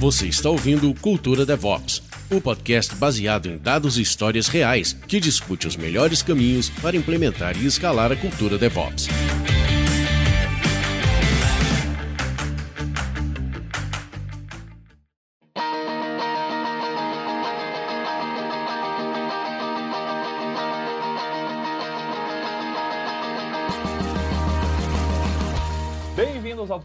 Você está ouvindo Cultura DevOps, o podcast baseado em dados e histórias reais que discute os melhores caminhos para implementar e escalar a cultura DevOps.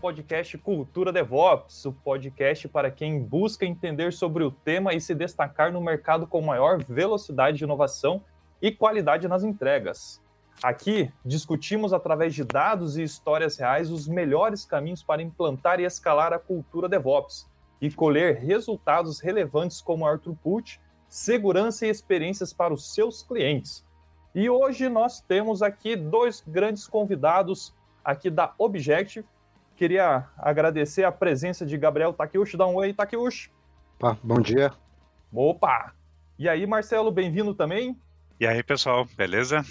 Podcast Cultura DevOps, o podcast para quem busca entender sobre o tema e se destacar no mercado com maior velocidade de inovação e qualidade nas entregas. Aqui discutimos através de dados e histórias reais os melhores caminhos para implantar e escalar a cultura DevOps e colher resultados relevantes como maior throughput, segurança e experiências para os seus clientes. E hoje nós temos aqui dois grandes convidados aqui da Objective. Queria agradecer a presença de Gabriel Takeuchi. Dá um oi, Takeuchi. Opa, bom dia. Opa! E aí, Marcelo, bem-vindo também? E aí, pessoal, beleza?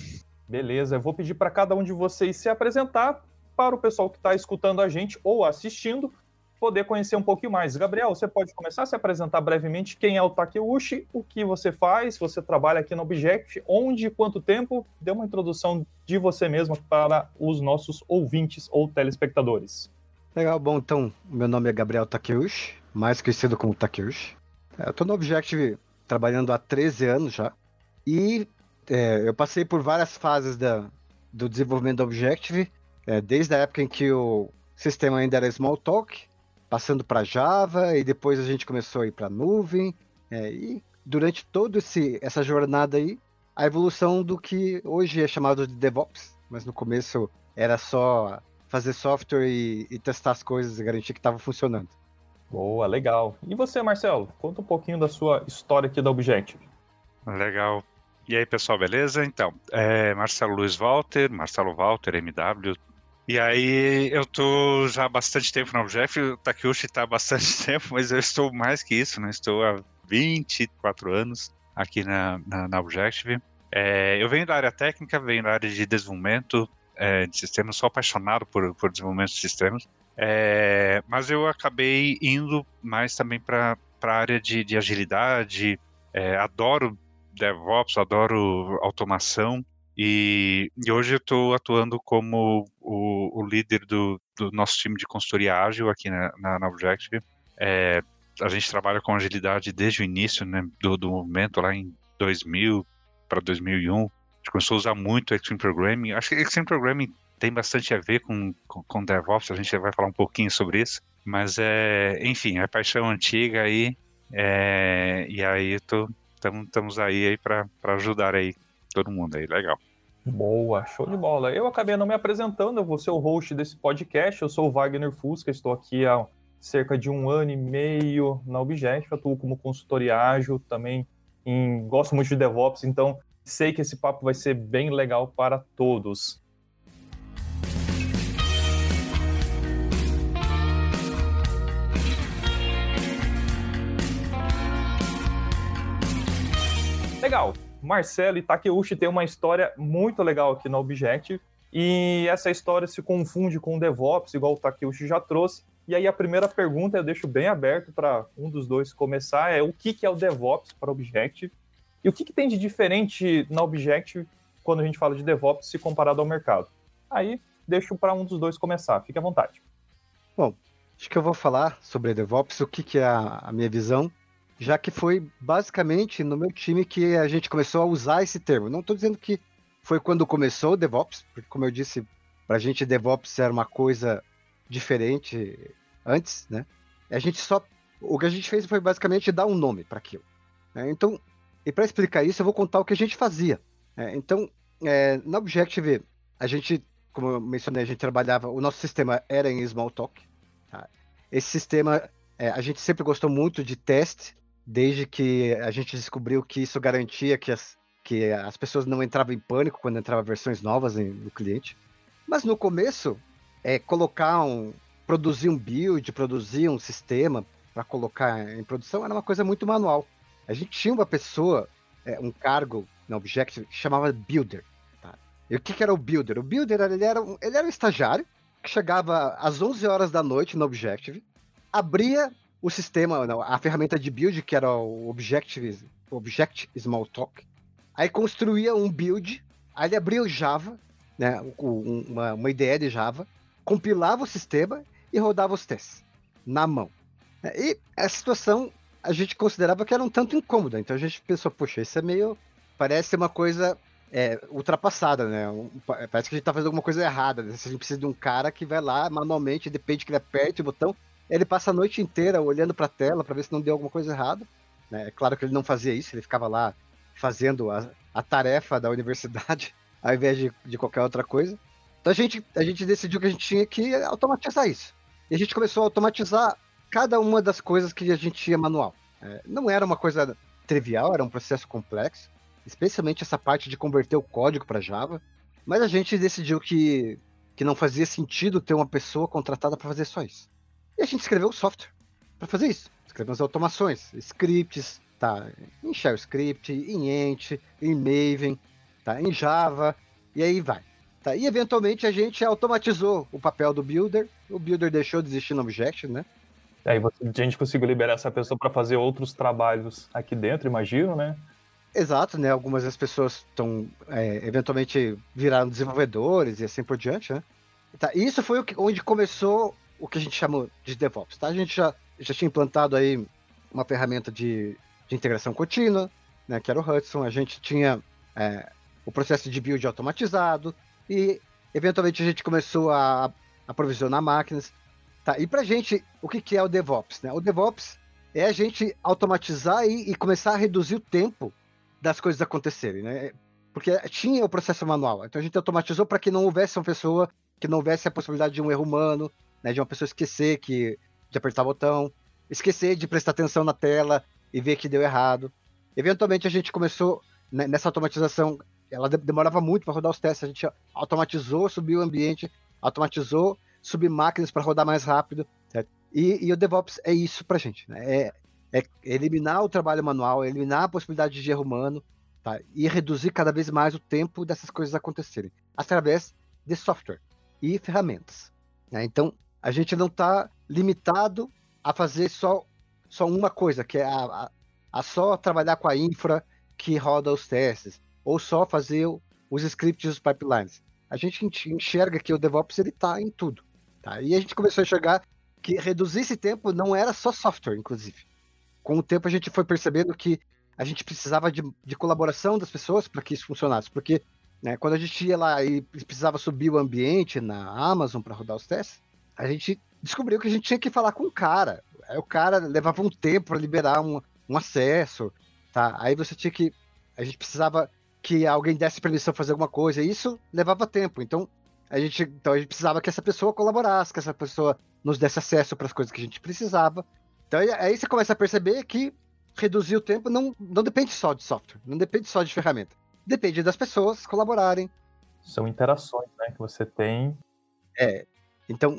Beleza, eu vou pedir para cada um de vocês se apresentar para o pessoal que está escutando a gente ou assistindo poder conhecer um pouquinho mais. Gabriel, você pode começar a se apresentar brevemente quem é o Takeuchi, o que você faz, você trabalha aqui no Object, onde, quanto tempo? Dê uma introdução de você mesmo para os nossos ouvintes ou telespectadores. Legal, bom, então, meu nome é Gabriel Takeuchi, mais conhecido como Takeuchi. Eu estou no Objective trabalhando há 13 anos já, e é, eu passei por várias fases da, do desenvolvimento do Objective, é, desde a época em que o sistema ainda era Smalltalk, passando para Java, e depois a gente começou a ir para nuvem, é, e durante toda essa jornada aí, a evolução do que hoje é chamado de DevOps, mas no começo era só fazer software e, e testar as coisas e garantir que estava funcionando. Boa, legal. E você, Marcelo? Conta um pouquinho da sua história aqui da Objective. Legal. E aí, pessoal, beleza? Então, é Marcelo Luiz Walter, Marcelo Walter, MW. E aí, eu tô já há bastante tempo na Objective, o Takeuchi tá há bastante tempo, mas eu estou mais que isso, né? Estou há 24 anos aqui na, na, na Objective. É, eu venho da área técnica, venho da área de desenvolvimento, é, de sistemas, sou apaixonado por, por desenvolvimento de sistemas, é, mas eu acabei indo mais também para a área de, de agilidade, é, adoro DevOps, adoro automação, e, e hoje eu estou atuando como o, o líder do, do, nosso time de consultoria ágil aqui na, na, na Objective. É, a gente trabalha com agilidade desde o início né, do, do movimento, lá em 2000 para 2001 gente começou a usar muito Extreme Programming. Acho que Extreme Programming tem bastante a ver com, com, com DevOps, a gente vai falar um pouquinho sobre isso. Mas, é, enfim, é paixão antiga aí. É, e aí estamos aí, aí para ajudar aí todo mundo aí, legal. Boa, show de bola. Eu acabei não me apresentando, eu vou ser o host desse podcast. Eu sou o Wagner Fusca, estou aqui há cerca de um ano e meio na Object, atuo como consultoria ágil, também em, gosto muito de DevOps, então Sei que esse papo vai ser bem legal para todos. Legal. Marcelo e Takeuchi tem uma história muito legal aqui no Objective. E essa história se confunde com o DevOps, igual o Takeuchi já trouxe. E aí a primeira pergunta eu deixo bem aberto para um dos dois começar, é o que é o DevOps para Objective e o que, que tem de diferente na Objective quando a gente fala de DevOps se comparado ao mercado? Aí deixo para um dos dois começar, fique à vontade. Bom, acho que eu vou falar sobre DevOps, o que, que é a, a minha visão, já que foi basicamente no meu time que a gente começou a usar esse termo. Não estou dizendo que foi quando começou o DevOps, porque como eu disse, para a gente DevOps era uma coisa diferente antes, né? A gente só, o que a gente fez foi basicamente dar um nome para aquilo. Né? Então, e para explicar isso, eu vou contar o que a gente fazia. É, então, é, na Objective, a gente, como eu mencionei, a gente trabalhava, o nosso sistema era em Smalltalk. Tá? Esse sistema, é, a gente sempre gostou muito de teste, desde que a gente descobriu que isso garantia que as, que as pessoas não entravam em pânico quando entravam versões novas no cliente. Mas no começo, é, colocar um. produzir um build, produzir um sistema para colocar em produção era uma coisa muito manual a gente tinha uma pessoa, é, um cargo na Objective que chamava Builder. Tá? E o que, que, era o Builder? O Builder ele era, um, ele era um estagiário que chegava às 11 horas da noite no Objective, abria o sistema, a ferramenta de build, que era o Objective, Object Smalltalk. Aí construía um build, aí ele abria o Java, né, uma, uma ideia de Java, compilava o sistema e rodava os testes na mão. E a situação a gente considerava que era um tanto incômoda, então a gente pensou, poxa, isso é meio. parece uma coisa é, ultrapassada, né? Um, parece que a gente tá fazendo alguma coisa errada. Né? A gente precisa de um cara que vai lá manualmente, depende que ele aperte o botão, ele passa a noite inteira olhando para a tela para ver se não deu alguma coisa errada. Né? É claro que ele não fazia isso, ele ficava lá fazendo a, a tarefa da universidade ao invés de, de qualquer outra coisa. Então a gente, a gente decidiu que a gente tinha que automatizar isso. E a gente começou a automatizar cada uma das coisas que a gente tinha manual. É, não era uma coisa trivial, era um processo complexo, especialmente essa parte de converter o código para Java. Mas a gente decidiu que, que não fazia sentido ter uma pessoa contratada para fazer só isso. E a gente escreveu o software para fazer isso. Escrevemos automações, scripts, tá? Em Shell Script, em Ent, em Maven, tá? Em Java, e aí vai. Tá? E eventualmente a gente automatizou o papel do builder. O builder deixou de existir no Object, né? Aí você, a gente conseguiu liberar essa pessoa para fazer outros trabalhos aqui dentro, imagino, né? Exato, né? Algumas das pessoas estão é, eventualmente viraram desenvolvedores e assim por diante, né? Tá, isso foi que, onde começou o que a gente chama de DevOps, tá? A gente já, já tinha implantado aí uma ferramenta de, de integração contínua, né? Que era o Hudson. A gente tinha é, o processo de build automatizado e eventualmente a gente começou a aprovisionar máquinas. Tá, e pra gente, o que, que é o DevOps? Né? O DevOps é a gente automatizar e, e começar a reduzir o tempo das coisas acontecerem, né? Porque tinha o processo manual, então a gente automatizou para que não houvesse uma pessoa, que não houvesse a possibilidade de um erro humano, né? De uma pessoa esquecer que de apertar botão, esquecer de prestar atenção na tela e ver que deu errado. Eventualmente a gente começou né, nessa automatização, ela demorava muito para rodar os testes, a gente automatizou, subiu o ambiente, automatizou subir máquinas para rodar mais rápido. E, e, o DevOps é isso para a gente. Né? É, é, eliminar o trabalho manual, eliminar a possibilidade de erro humano tá? e reduzir cada vez mais o tempo dessas coisas acontecerem através de software e ferramentas. Né? Então, a gente não está limitado a fazer só, só uma coisa, que é a, a, a, só trabalhar com a infra que roda os testes, ou só fazer os scripts e os pipelines. A gente enxerga que o DevOps está em tudo. Tá? E a gente começou a enxergar que reduzir esse tempo não era só software, inclusive. Com o tempo a gente foi percebendo que a gente precisava de, de colaboração das pessoas para que isso funcionasse. Porque né, quando a gente ia lá e precisava subir o ambiente na Amazon para rodar os testes, a gente descobriu que a gente tinha que falar com o cara. Aí o cara levava um tempo para liberar um, um acesso, tá? Aí você tinha que. A gente precisava que alguém desse permissão fazer alguma coisa, e isso levava tempo. Então, a gente, então a gente precisava que essa pessoa colaborasse, que essa pessoa nos desse acesso para as coisas que a gente precisava. Então aí você começa a perceber que reduzir o tempo não, não depende só de software, não depende só de ferramenta. Depende das pessoas colaborarem. São interações né, que você tem. É. Então,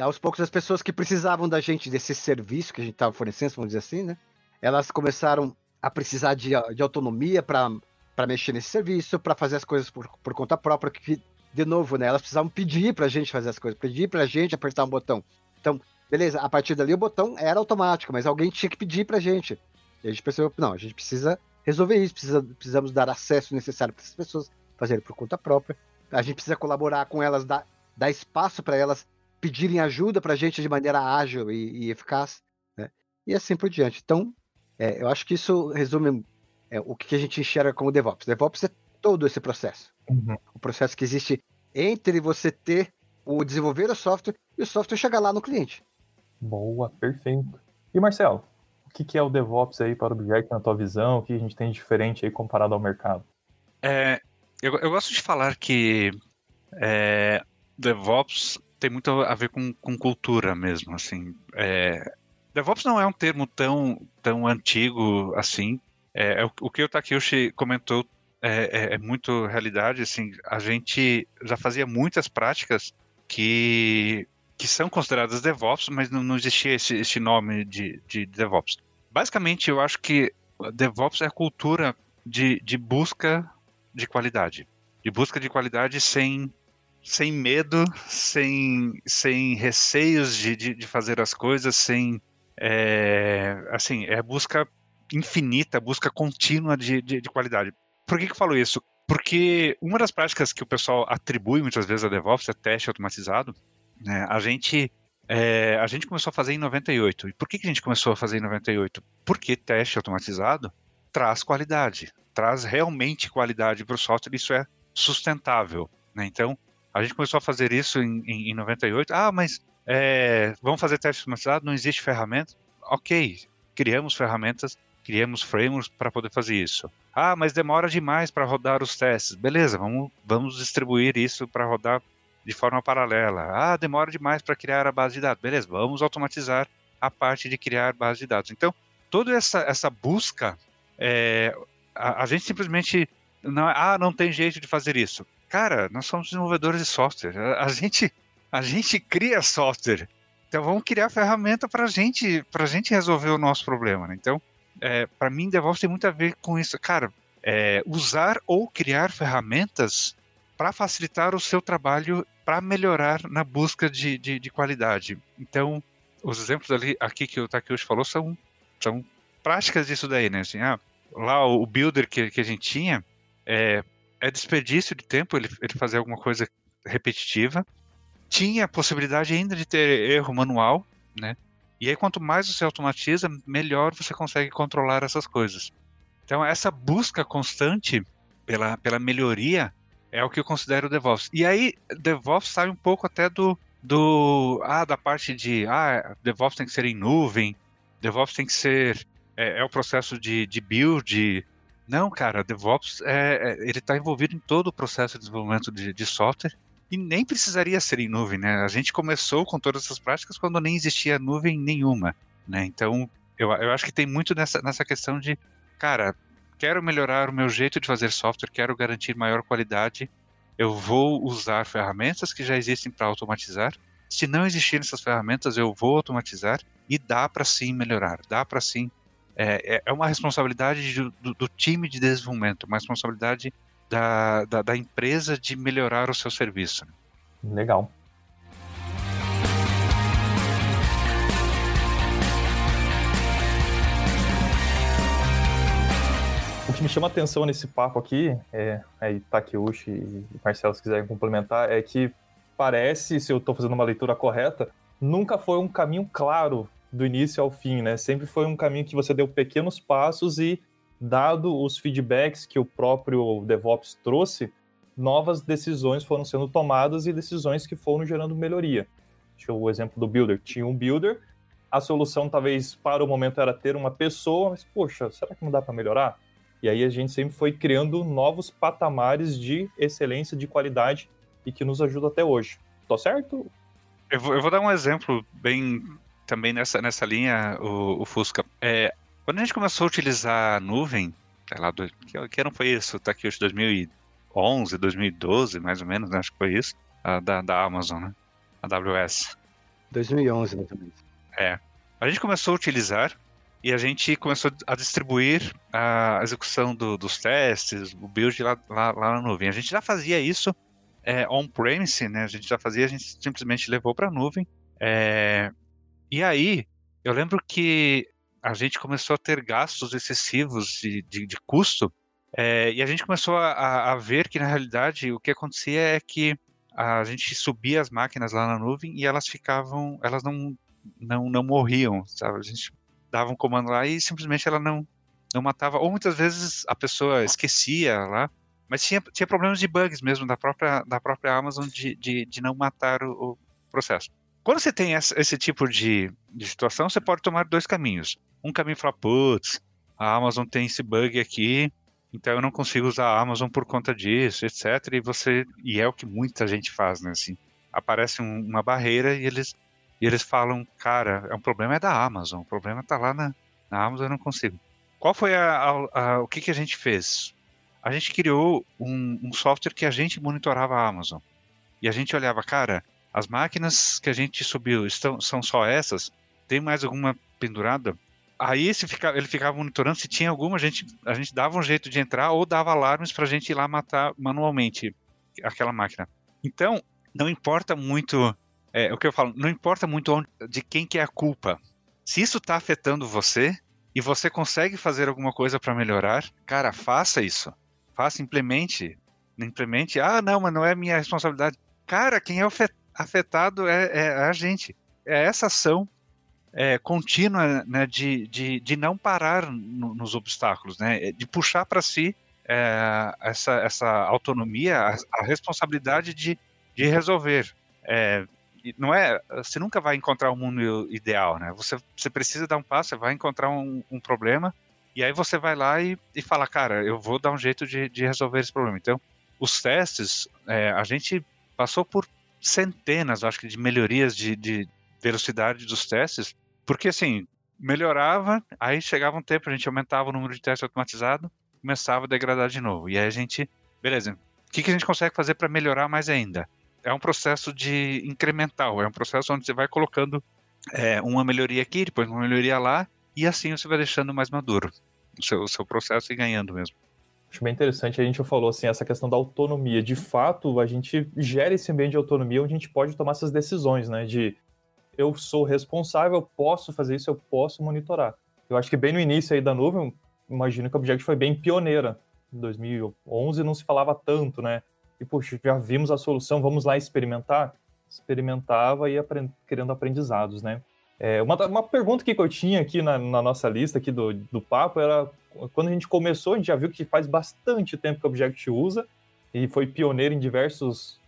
aos poucos, as pessoas que precisavam da gente, desse serviço que a gente estava fornecendo, vamos dizer assim, né? Elas começaram a precisar de, de autonomia para mexer nesse serviço, para fazer as coisas por, por conta própria, que de novo, né? Elas precisavam pedir pra gente fazer as coisas, pedir pra gente apertar um botão. Então, beleza, a partir dali o botão era automático, mas alguém tinha que pedir pra gente. E a gente percebeu, não, a gente precisa resolver isso, precisa, precisamos dar acesso necessário para essas pessoas fazerem por conta própria. A gente precisa colaborar com elas, dar, dar espaço para elas pedirem ajuda pra gente de maneira ágil e, e eficaz, né? E assim por diante. Então, é, eu acho que isso resume é, o que a gente enxerga como DevOps. DevOps é todo esse processo. Uhum. O processo que existe entre você ter o desenvolver o software e o software chegar lá no cliente. Boa, perfeito. E Marcelo, o que é o DevOps aí para o Object na tua visão? O que a gente tem de diferente aí comparado ao mercado? É, eu, eu gosto de falar que é, DevOps tem muito a ver com, com cultura mesmo, assim. É, DevOps não é um termo tão, tão antigo assim. É, é o, o que o Takeuchi comentou é, é, é, muito realidade. Assim, a gente já fazia muitas práticas que, que são consideradas DevOps, mas não, não existia esse, esse nome de, de DevOps. Basicamente, eu acho que DevOps é a cultura de, de busca de qualidade. De busca de qualidade sem, sem medo, sem, sem receios de, de, de fazer as coisas, sem, é, assim, é busca infinita, busca contínua de, de, de qualidade. Por que, que eu falo isso? Porque uma das práticas que o pessoal atribui muitas vezes a DevOps é teste automatizado. Né? A gente é, a gente começou a fazer em 98. E por que, que a gente começou a fazer em 98? Porque teste automatizado traz qualidade, traz realmente qualidade para o software. Isso é sustentável. Né? Então, a gente começou a fazer isso em, em, em 98. Ah, mas é, vamos fazer teste automatizado? Não existe ferramenta? Ok, criamos ferramentas, criamos frameworks para poder fazer isso. Ah, mas demora demais para rodar os testes. Beleza, vamos, vamos distribuir isso para rodar de forma paralela. Ah, demora demais para criar a base de dados. Beleza, vamos automatizar a parte de criar base de dados. Então, toda essa, essa busca, é, a, a, gente simplesmente não, ah, não tem jeito de fazer isso. Cara, nós somos desenvolvedores de software. A, a gente, a gente cria software. Então, vamos criar ferramenta para gente, a gente resolver o nosso problema. Né? Então, é, para mim, DevOps tem muito a ver com isso. Cara, é, usar ou criar ferramentas para facilitar o seu trabalho, para melhorar na busca de, de, de, qualidade. Então, os exemplos ali aqui que o Takeuchi falou são, são práticas disso daí, né? Assim, ah, lá o builder que, que a gente tinha é, é desperdício de tempo ele, ele fazer alguma coisa repetitiva. Tinha a possibilidade ainda de ter erro manual, né? E aí, quanto mais você automatiza, melhor você consegue controlar essas coisas. Então, essa busca constante pela, pela melhoria é o que eu considero DevOps. E aí, DevOps sai um pouco até do, do ah, da parte de ah, DevOps tem que ser em nuvem, DevOps tem que ser é, é o processo de, de build. Não, cara, DevOps é, é ele está envolvido em todo o processo de desenvolvimento de, de, software e nem precisaria ser em nuvem, né? A gente começou com todas essas práticas quando nem existia nuvem nenhuma, né? Então, eu, eu acho que tem muito nessa, nessa questão de, cara, quero melhorar o meu jeito de fazer software, quero garantir maior qualidade, eu vou usar ferramentas que já existem para automatizar. Se não existirem essas ferramentas, eu vou automatizar e dá para sim melhorar, dá para sim. É, é, é uma responsabilidade do, do, time de desenvolvimento, uma responsabilidade da, da, da empresa de melhorar o seu serviço. Legal. que me chama atenção nesse papo aqui, é, aí Takeuchi e Marcelo, se quiserem complementar, é que parece, se eu estou fazendo uma leitura correta, nunca foi um caminho claro do início ao fim, né? Sempre foi um caminho que você deu pequenos passos e, dado os feedbacks que o próprio DevOps trouxe, novas decisões foram sendo tomadas e decisões que foram gerando melhoria. O exemplo do Builder. Tinha um Builder, a solução talvez para o momento era ter uma pessoa, mas poxa, será que não dá para melhorar? E aí a gente sempre foi criando novos patamares de excelência, de qualidade e que nos ajuda até hoje. Tô certo? Eu vou, eu vou dar um exemplo bem também nessa, nessa linha, o, o Fusca. É, quando a gente começou a utilizar a nuvem, sei lá, do, que, que ano foi isso? Tá aqui hoje 2011, 2012, mais ou menos, né? acho que foi isso, a, da, da Amazon, né? A AWS. 2011, mais ou menos. É. A gente começou a utilizar e a gente começou a distribuir a execução do, dos testes, o build lá, lá, lá, na nuvem. A gente já fazia isso é, on-premise, né? A gente já fazia, a gente simplesmente levou para a nuvem. É, e aí, eu lembro que a gente começou a ter gastos excessivos de, de, de custo, é, e a gente começou a, a, ver que, na realidade, o que acontecia é que a gente subia as máquinas lá na nuvem e elas ficavam, elas não, não, não morriam, sabe? A gente dava um comando lá e simplesmente ela não, não matava. Ou muitas vezes a pessoa esquecia lá, mas tinha, tinha problemas de bugs mesmo da própria, da própria Amazon de, de, de não matar o, o, processo. Quando você tem esse tipo de, de situação, você pode tomar dois caminhos. Um caminho fala, putz, a Amazon tem esse bug aqui, então eu não consigo usar a Amazon por conta disso, etc. E você e é o que muita gente faz, né? Assim, aparece um, uma barreira e eles e eles falam, cara, é um problema é da Amazon, o problema está lá na, na Amazon, eu não consigo. Qual foi a, a, a, o que, que a gente fez? A gente criou um, um software que a gente monitorava a Amazon. E a gente olhava, cara, as máquinas que a gente subiu estão, são só essas? Tem mais alguma pendurada? Aí fica, ele ficava monitorando se tinha alguma, a gente, a gente dava um jeito de entrar ou dava alarmes para a gente ir lá matar manualmente aquela máquina. Então, não importa muito é, o que eu falo, não importa muito onde, de quem que é a culpa. Se isso está afetando você e você consegue fazer alguma coisa para melhorar, cara, faça isso. Faça, implemente. Implemente. Ah, não, mas não é minha responsabilidade. Cara, quem é afetado é, é a gente. É essa ação é, contínua né, de, de, de não parar no, nos obstáculos, né, de puxar para si é, essa, essa autonomia, a, a, responsabilidade de, de resolver. É, não é, você nunca vai encontrar o um mundo ideal, né? Você, você precisa dar um passo, você vai encontrar um, um problema e aí você vai lá e, e fala, cara, eu vou dar um jeito de, de resolver esse problema. Então, os testes, é, a gente passou por centenas, acho que, de melhorias de, de velocidade dos testes porque assim, melhorava, aí chegava um tempo, a gente aumentava o número de testes automatizados, começava a degradar de novo. E aí a gente, beleza, o que, que a gente consegue fazer para melhorar mais ainda? É um processo de incremental, é um processo onde você vai colocando é, uma melhoria aqui, depois uma melhoria lá, e assim você vai deixando mais maduro o seu, o seu processo e ganhando mesmo. Acho bem interessante, a gente falou assim, essa questão da autonomia. De fato, a gente gera esse ambiente de autonomia onde a gente pode tomar essas decisões, né? De eu sou responsável, eu posso fazer isso, eu posso monitorar. Eu acho que bem no início aí da nuvem, imagino que a Object foi bem pioneira. Em 2011 não se falava tanto, né? E, puxa, já vimos a solução, vamos lá experimentar? Experimentava e aprend criando aprendizados, né? É, uma, uma pergunta que eu tinha aqui na, na, nossa lista aqui do, do papo era, quando a gente começou, a gente já viu que faz bastante tempo que a Object usa e foi pioneiro em diversos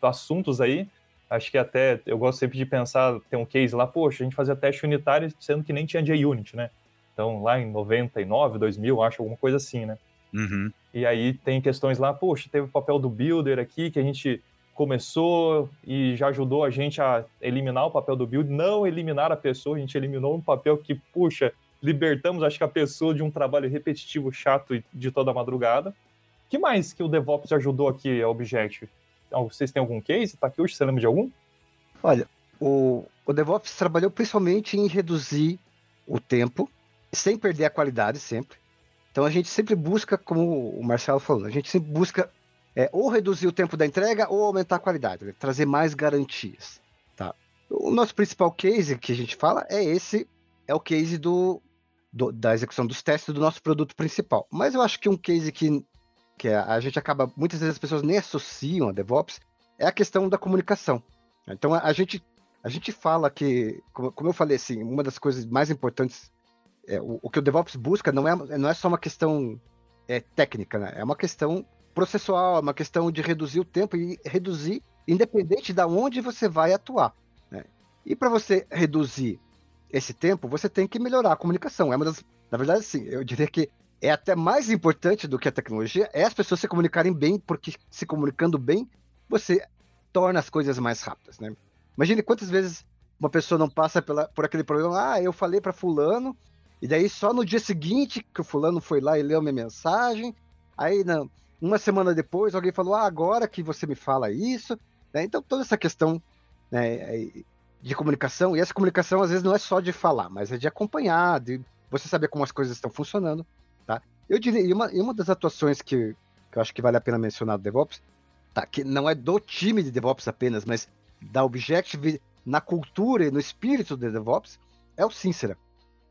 assuntos aí, Acho que até eu gosto sempre de pensar, tem um case lá, poxa, a gente fazia teste unitário sendo que nem tinha JUnit, né? Então, lá em 99, 2000, acho alguma coisa assim, né? Uhum. E aí tem questões lá, poxa, teve o papel do builder aqui, que a gente começou e já ajudou a gente a eliminar o papel do build, não eliminar a pessoa, a gente eliminou um papel que, puxa, libertamos, acho que a pessoa de um trabalho repetitivo, chato de toda a madrugada. que mais que o DevOps ajudou aqui a Objective? Vocês têm algum case? Tá aqui hoje, você lembra de algum? Olha, o, o DevOps trabalhou principalmente em reduzir o tempo, sem perder a qualidade sempre. Então a gente sempre busca, como o Marcelo falou, a gente sempre busca é, ou reduzir o tempo da entrega ou aumentar a qualidade, né? trazer mais garantias. Tá? O nosso principal case que a gente fala é esse, é o case do, do, da execução dos testes do nosso produto principal. Mas eu acho que um case que que é, a gente acaba, muitas vezes as pessoas nem associam a DevOps, é a questão da comunicação. Então a, gente, a gente fala que, como, como, eu falei assim, uma das coisas mais importantes, é, o, o, que o DevOps busca não é, não é só uma questão é, técnica, né? é uma questão processual, é uma questão de reduzir o tempo e reduzir independente de onde você vai atuar. Né? E para você reduzir esse tempo, você tem que melhorar a comunicação. É uma das, na verdade, sim, eu diria que é até mais importante do que a tecnologia, é as pessoas se comunicarem bem, porque se comunicando bem, você torna as coisas mais rápidas, né? Imagine quantas vezes uma pessoa não passa pela, por aquele problema, ah, eu falei para fulano, e daí só no dia seguinte que o fulano foi lá e leu minha mensagem, aí não, uma semana depois alguém falou, ah, agora que você me fala isso, né? Então toda essa questão né, de comunicação, e essa comunicação às vezes não é só de falar, mas é de acompanhar, de você saber como as coisas estão funcionando? Eu diria, e uma, e uma das atuações que, que eu acho que vale a pena mencionar do DevOps, tá? que não é do time de DevOps apenas, mas da Objective na cultura e no espírito do DevOps, é o Sincera,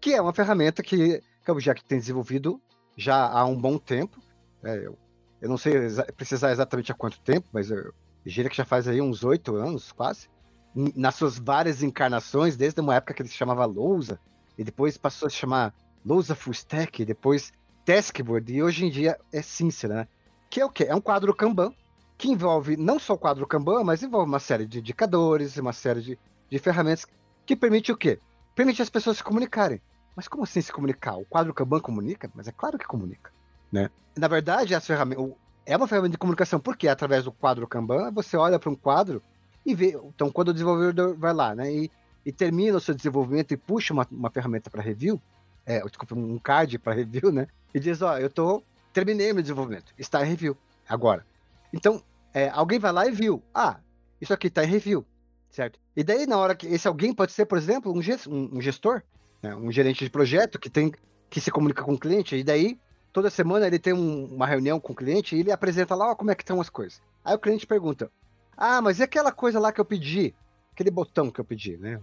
que é uma ferramenta que, que a Objective tem desenvolvido já há um bom tempo. É, eu, eu não sei exa precisar exatamente há quanto tempo, mas eu diria que já faz aí uns oito anos, quase, nas suas várias encarnações, desde uma época que ele se chamava Lousa, e depois passou a se chamar Lousa Full Stack, depois Taskboard e hoje em dia é Sincera, né? Que é o quê? É um quadro Kanban que envolve não só o quadro Kanban, mas envolve uma série de indicadores, uma série de, de ferramentas que permite o quê? Permite as pessoas se comunicarem. Mas como assim se comunicar? O quadro Kanban comunica? Mas é claro que comunica, né? Na verdade, as ferramentas é uma ferramenta de comunicação porque através do quadro Kanban você olha para um quadro e vê. Então, quando o desenvolvedor vai lá, né, e, e termina o seu desenvolvimento e puxa uma, uma ferramenta para review, é, desculpa, um card para review, né? E diz, ó, eu tô terminei meu desenvolvimento, está em review agora. Então, é, alguém vai lá e viu, ah, isso aqui está em review, certo? E daí na hora que esse alguém pode ser, por exemplo, um, um gestor, né? um gerente de projeto que tem que se comunica com o cliente e daí toda semana ele tem um, uma reunião com o cliente e ele apresenta lá ó, como é que estão as coisas. Aí o cliente pergunta, ah, mas e aquela coisa lá que eu pedi, aquele botão que eu pedi, né?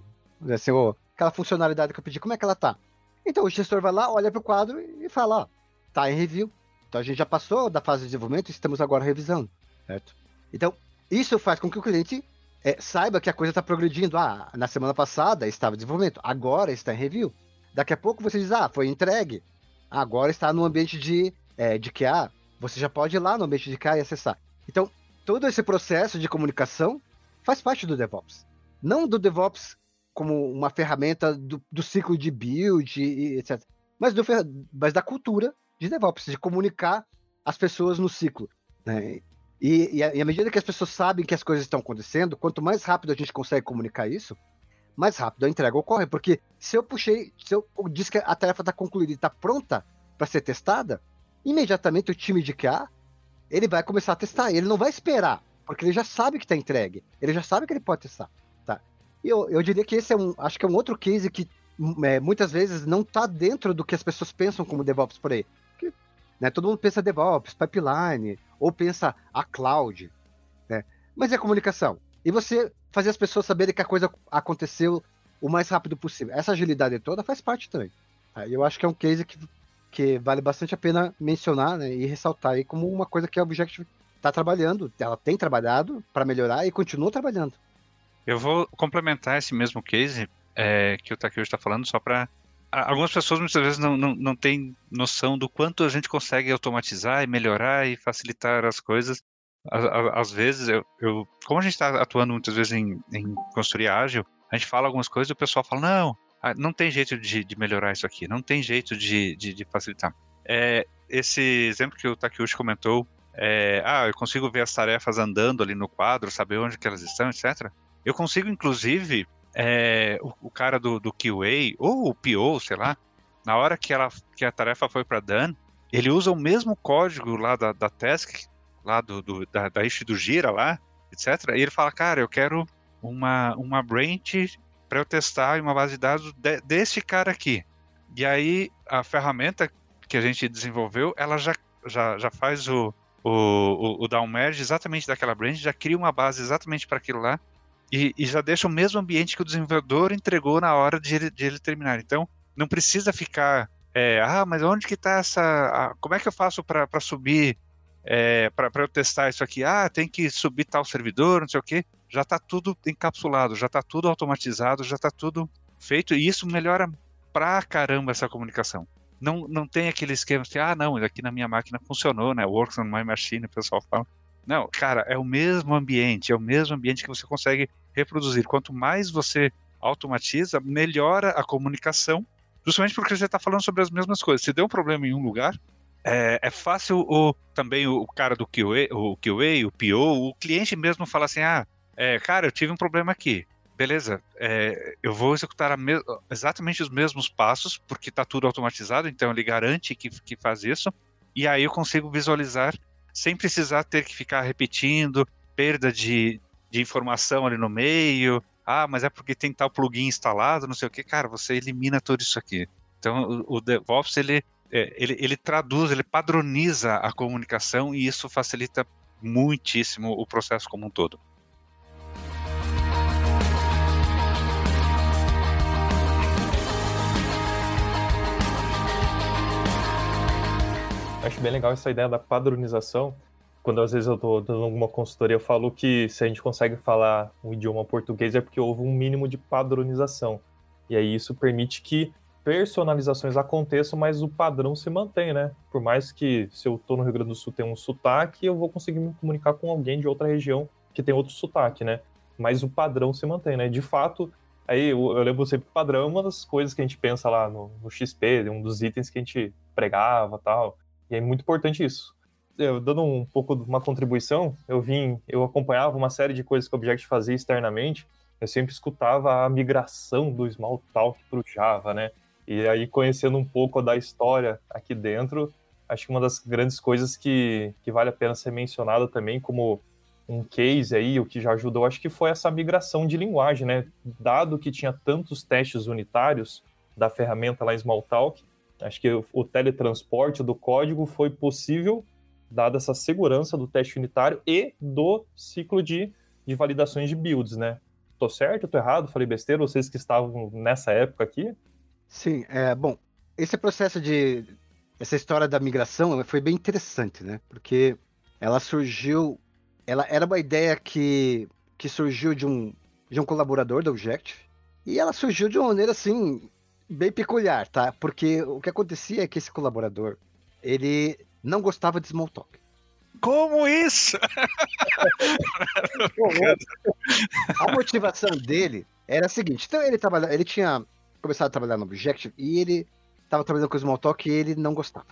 Assim, ó, aquela funcionalidade que eu pedi, como é que ela tá? Então o gestor vai lá, olha para o quadro e fala, ó, tá em review. Então a gente já passou da fase de desenvolvimento e estamos agora revisando, certo? Então, isso faz com que o cliente é, saiba que a coisa está progredindo. Ah, na semana passada estava em desenvolvimento, agora está em review. Daqui a pouco você diz, ah, foi entregue. Agora está no ambiente de, é, de QA. Você já pode ir lá no ambiente de QA e acessar. Então, todo esse processo de comunicação faz parte do DevOps. Não do DevOps como uma ferramenta do, do ciclo de build etc. Mas, do, mas da cultura de DevOps, de comunicar as pessoas no ciclo. Né? E, e, à medida que as pessoas sabem que as coisas estão acontecendo, quanto mais rápido a gente consegue comunicar isso, mais rápido a entrega ocorre. Porque se eu puxei, se eu disse que a tarefa está concluída e está pronta para ser testada, imediatamente o time de QA ele vai começar a testar. Ele não vai esperar, porque ele já sabe que está entregue. Ele já sabe que ele pode testar. Tá? E eu, eu diria que esse é um, acho que é um outro case que é, muitas vezes não está dentro do que as pessoas pensam como DevOps por aí. Né, todo mundo pensa DevOps, pipeline, ou pensa a cloud, né? Mas é comunicação. E você fazer as pessoas saberem que a coisa aconteceu o mais rápido possível. Essa agilidade toda faz parte também. Tá? Eu acho que é um case que, que vale bastante a pena mencionar né, e ressaltar aí como uma coisa que a Objective está trabalhando, ela tem trabalhado para melhorar e continua trabalhando. Eu vou complementar esse mesmo case é, que o Takeo está falando, só para algumas pessoas muitas vezes não, não, não têm noção do quanto a gente consegue automatizar e melhorar e facilitar as coisas. Às vezes, eu, eu como a gente está atuando muitas vezes em, em, construir ágil, a gente fala algumas coisas e o pessoal fala: não, não tem jeito de, de melhorar isso aqui, não tem jeito de, de, de facilitar. É, esse exemplo que o Takeuchi comentou, é, ah, eu consigo ver as tarefas andando ali no quadro, saber onde que elas estão, etc. Eu consigo, inclusive, é, o, o, cara do, do QA, ou o PO, sei lá, na hora que, ela, que a tarefa foi para Dan, ele usa o mesmo código lá da, da task, lá do, do da, da issue do Gira lá, etc. E ele fala, cara, eu quero uma, uma branch para eu testar em uma base de dados de, desse cara aqui. E aí a ferramenta que a gente desenvolveu, ela já, já, já faz o, o, o, o down merge exatamente daquela branch, já cria uma base exatamente para aquilo lá e, e, já deixa o mesmo ambiente que o desenvolvedor entregou na hora de ele, de ele terminar. Então, não precisa ficar, é, ah, mas onde que está essa, a, como é que eu faço para subir, é, para eu testar isso aqui? Ah, tem que subir tal servidor, não sei o quê. Já está tudo encapsulado, já está tudo automatizado, já está tudo feito e isso melhora pra caramba essa comunicação. Não, não tem aquele esquema que, ah, não, aqui na minha máquina funcionou, né? Works on my machine, o pessoal fala. Não, cara, é o mesmo ambiente, é o mesmo ambiente que você consegue reproduzir. Quanto mais você automatiza, melhora a comunicação, justamente porque você está falando sobre as mesmas coisas. Se deu um problema em um lugar, é, é fácil o, também o, cara do QA, o QA, o PO, o cliente mesmo falar assim, ah, é, cara, eu tive um problema aqui. Beleza, é, eu vou executar exatamente os mesmos passos, porque está tudo automatizado, então ele garante que, que faz isso, e aí eu consigo visualizar sem precisar ter que ficar repetindo, perda de, de informação ali no meio. Ah, mas é porque tem tal plugin instalado, não sei o que. Cara, você elimina tudo isso aqui. Então, o, o DevOps, ele, é, ele, ele traduz, ele padroniza a comunicação e isso facilita muitíssimo o processo como um todo. Acho bem legal essa ideia da padronização, quando às vezes eu estou dando alguma consultoria, eu falo que se a gente consegue falar um idioma português é porque houve um mínimo de padronização. E aí isso permite que personalizações aconteçam, mas o padrão se mantém, né? Por mais que se eu estou no Rio Grande do Sul tenha um sotaque, eu vou conseguir me comunicar com alguém de outra região que tem outro sotaque, né? Mas o padrão se mantém, né? De fato, aí eu, eu lembro sempre padrão é uma das coisas que a gente pensa lá no, no XP, um dos itens que a gente pregava tal. E é muito importante isso eu, dando um pouco de uma contribuição, eu vim, eu acompanhava uma série de coisas que o Object fazia externamente, eu sempre escutava a migração do Smalltalk para o Java, né? E aí, conhecendo um pouco da história aqui dentro, acho que uma das grandes coisas que, que vale a pena ser mencionada também como um case aí, o que já ajudou, acho que foi essa migração de linguagem, né? Dado que tinha tantos testes unitários da ferramenta lá em Smalltalk, acho que o, teletransporte do código foi possível dada essa segurança do teste unitário e do ciclo de, de validações de builds, né? Tô certo, tô errado? Falei besteira? Vocês que estavam nessa época aqui? Sim, é bom. Esse processo de essa história da migração foi bem interessante, né? Porque ela surgiu, ela era uma ideia que, que surgiu de um de um colaborador da Objective e ela surgiu de uma maneira assim bem peculiar, tá? Porque o que acontecia é que esse colaborador ele não gostava de Smalltalk. Como isso? a motivação dele era a seguinte: então ele trabalha, ele tinha começado a trabalhar no Objective e ele estava trabalhando com o Smalltalk e ele não gostava.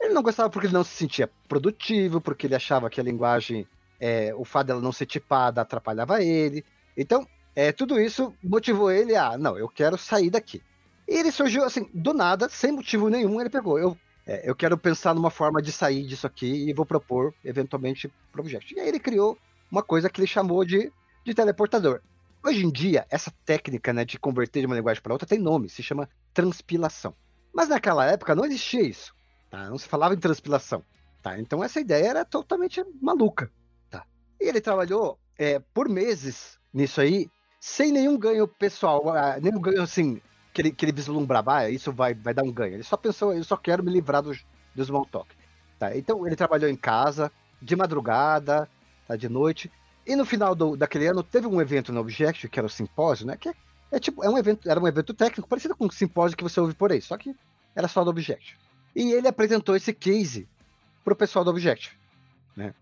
Ele não gostava porque ele não se sentia produtivo, porque ele achava que a linguagem, é, o fato dela não ser tipada atrapalhava ele. Então, é, tudo isso motivou ele a, não, eu quero sair daqui. E ele surgiu assim, do nada, sem motivo nenhum, ele pegou, eu é, eu quero pensar numa forma de sair disso aqui e vou propor, eventualmente, projeto. E aí ele criou uma coisa que ele chamou de, de teleportador. Hoje em dia, essa técnica né, de converter de uma linguagem para outra tem nome, se chama transpilação. Mas naquela época não existia isso, tá? não se falava em transpilação. Tá? Então essa ideia era totalmente maluca. Tá? E ele trabalhou é, por meses nisso aí, sem nenhum ganho pessoal, ah, nenhum ganho assim, que ele, que ele vislumbrava, ah, isso vai, vai dar um ganho. Ele só pensou, eu só quero me livrar do, do small talk. Tá? Então ele trabalhou em casa, de madrugada, tá? de noite. E no final do, daquele ano teve um evento no Object, que era o simpósio, né? Que é, é, tipo, é um evento, era um evento técnico parecido com o simpósio que você ouve por aí, só que era só do Object. E ele apresentou esse case pro pessoal do Object. Né?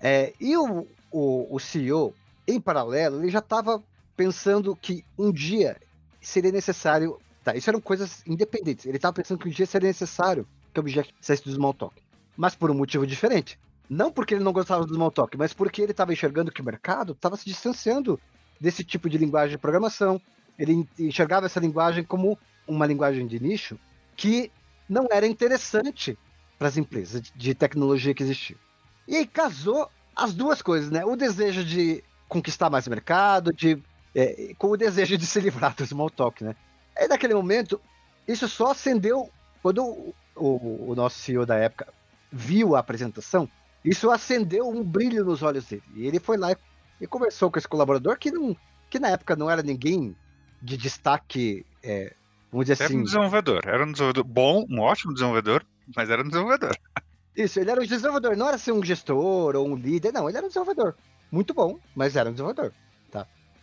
É, e o, o, o CEO, em paralelo, ele já estava pensando que um dia seria necessário. Tá, isso eram coisas independentes. Ele estava pensando que um dia seria necessário que o objeto saísse do Smalltalk. Mas por um motivo diferente. Não porque ele não gostava do Smalltalk, mas porque ele estava enxergando que o mercado estava se distanciando desse tipo de linguagem de programação. Ele enxergava essa linguagem como uma linguagem de nicho que não era interessante para as empresas de tecnologia que existiam. E aí casou as duas coisas, né? O desejo de conquistar mais mercado, de é, com o desejo de se livrar do small talk, né? Aí naquele momento, isso só acendeu quando o, o, o, nosso CEO da época viu a apresentação, isso acendeu um brilho nos olhos dele. E ele foi lá e, e conversou com esse colaborador que, não, que na época não era ninguém de destaque, é, vamos dizer era assim. Era um desenvolvedor, era um desenvolvedor bom, um ótimo desenvolvedor, mas era um desenvolvedor. Isso, ele era um desenvolvedor, não era ser um gestor ou um líder, não, ele era um desenvolvedor. Muito bom, mas era um desenvolvedor.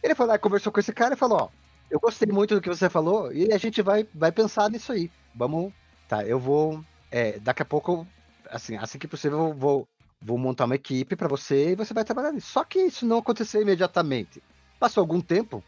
Ele lá e conversou com esse cara e falou: Ó, eu gostei muito do que você falou e a gente vai, vai pensar nisso aí. Vamos. Tá, eu vou. É, daqui a pouco, assim, assim que possível, eu vou, vou montar uma equipe para você e você vai trabalhar nisso. Só que isso não aconteceu imediatamente. Passou algum tempo,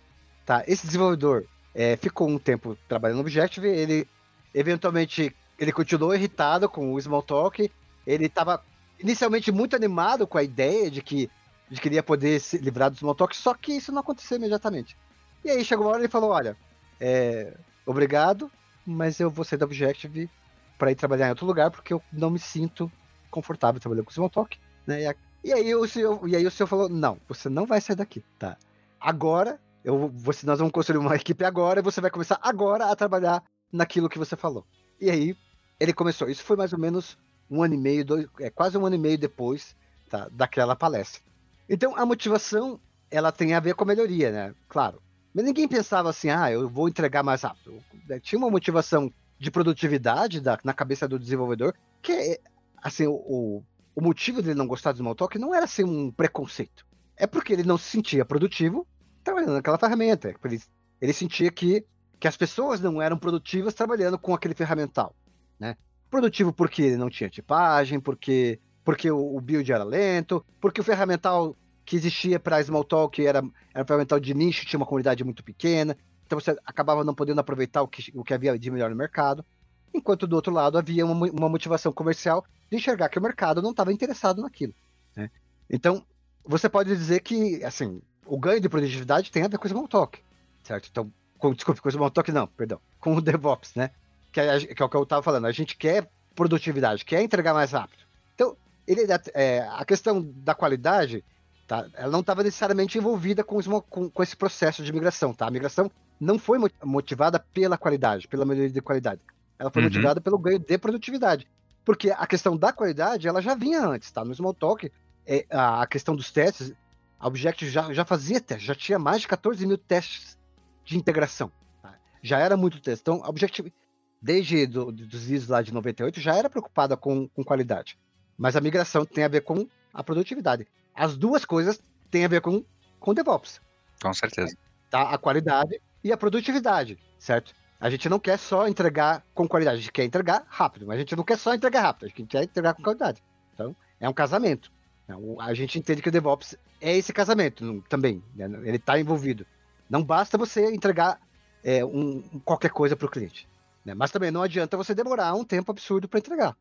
tá? Esse desenvolvedor é, ficou um tempo trabalhando no Objective, ele eventualmente ele continuou irritado com o Smalltalk, ele estava inicialmente muito animado com a ideia de que de que ele ia poder se livrar do Smalltalk, só que isso não aconteceu imediatamente. E aí chegou uma hora e ele falou: Olha, é, obrigado, mas eu vou sair da Objective para ir trabalhar em outro lugar porque eu não me sinto confortável trabalhando com o Smalltalk. Né? E, e, aí o senhor, e aí o senhor falou: Não, você não vai sair daqui, tá? Agora, eu, você, nós vamos construir uma equipe agora e você vai começar agora a trabalhar naquilo que você falou. E aí ele começou. Isso foi mais ou menos um ano e meio, dois, é, quase um ano e meio depois tá, daquela palestra. Então a motivação ela tem a ver com a melhoria, né? Claro. Mas ninguém pensava assim, ah, eu vou entregar mais rápido. Tinha uma motivação de produtividade da, na cabeça do desenvolvedor, que assim, o, o motivo dele não gostar do Smalltalk não era assim um preconceito. É porque ele não se sentia produtivo trabalhando naquela ferramenta. Ele, ele sentia que, que as pessoas não eram produtivas trabalhando com aquele ferramental, né? Produtivo porque ele não tinha tipagem, porque porque o, build era lento, porque o ferramental que existia para Smalltalk era, era um ferramental de nicho, tinha uma comunidade muito pequena, então você acabava não podendo aproveitar o que, o que havia de melhor no mercado, enquanto do outro lado havia uma, uma motivação comercial de enxergar que o mercado não estava interessado naquilo. Né? Então, você pode dizer que, assim, o ganho de produtividade tem a ver com o Smalltalk, certo? Então, com, desculpe, com o Smalltalk não, perdão, com o DevOps, né? Que é, que é o que eu estava falando, a gente quer produtividade, quer entregar mais rápido. Então, ele, é, a questão da qualidade, tá? Ela não estava necessariamente envolvida com, com, com, esse processo de migração, tá? A migração não foi motivada pela qualidade, pela melhoria de qualidade. Ela foi uhum. motivada pelo ganho de produtividade. Porque a questão da qualidade, ela já vinha antes, tá? No Smalltalk, é, a, questão dos testes, a Objective já, já fazia teste, já tinha mais de 14 mil testes de integração. Tá? Já era muito teste. Então, a Objective, desde do, dos vídeos lá de 98, já era preocupada com, com qualidade. Mas a migração tem a ver com a produtividade. As duas coisas têm a ver com, com DevOps. Com certeza. Tá? A qualidade e a produtividade, certo? A gente não quer só entregar com qualidade, a gente quer entregar rápido, mas a gente não quer só entregar rápido, a gente quer entregar com qualidade. Então, é um casamento. Então, a gente entende que o DevOps é esse casamento também, né? ele está envolvido. Não basta você entregar é, um, qualquer coisa para o cliente, né? mas também não adianta você demorar um tempo absurdo para entregar.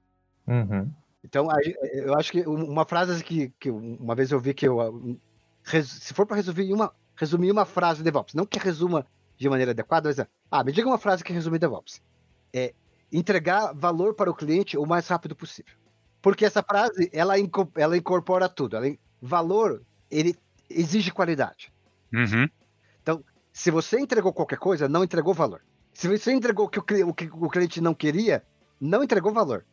Uhum. Então, eu acho que uma frase que, que uma vez eu vi que eu, se for para resumir uma, resumir uma frase de DevOps, não que resuma de maneira adequada, mas ah, me diga uma frase que resume DevOps. É entregar valor para o cliente o mais rápido possível. Porque essa frase, ela, ela incorpora tudo. Ela, valor, ele exige qualidade. Uhum. Então, se você entregou qualquer coisa, não entregou valor. Se você entregou o que o, o, que o cliente não queria, não entregou valor.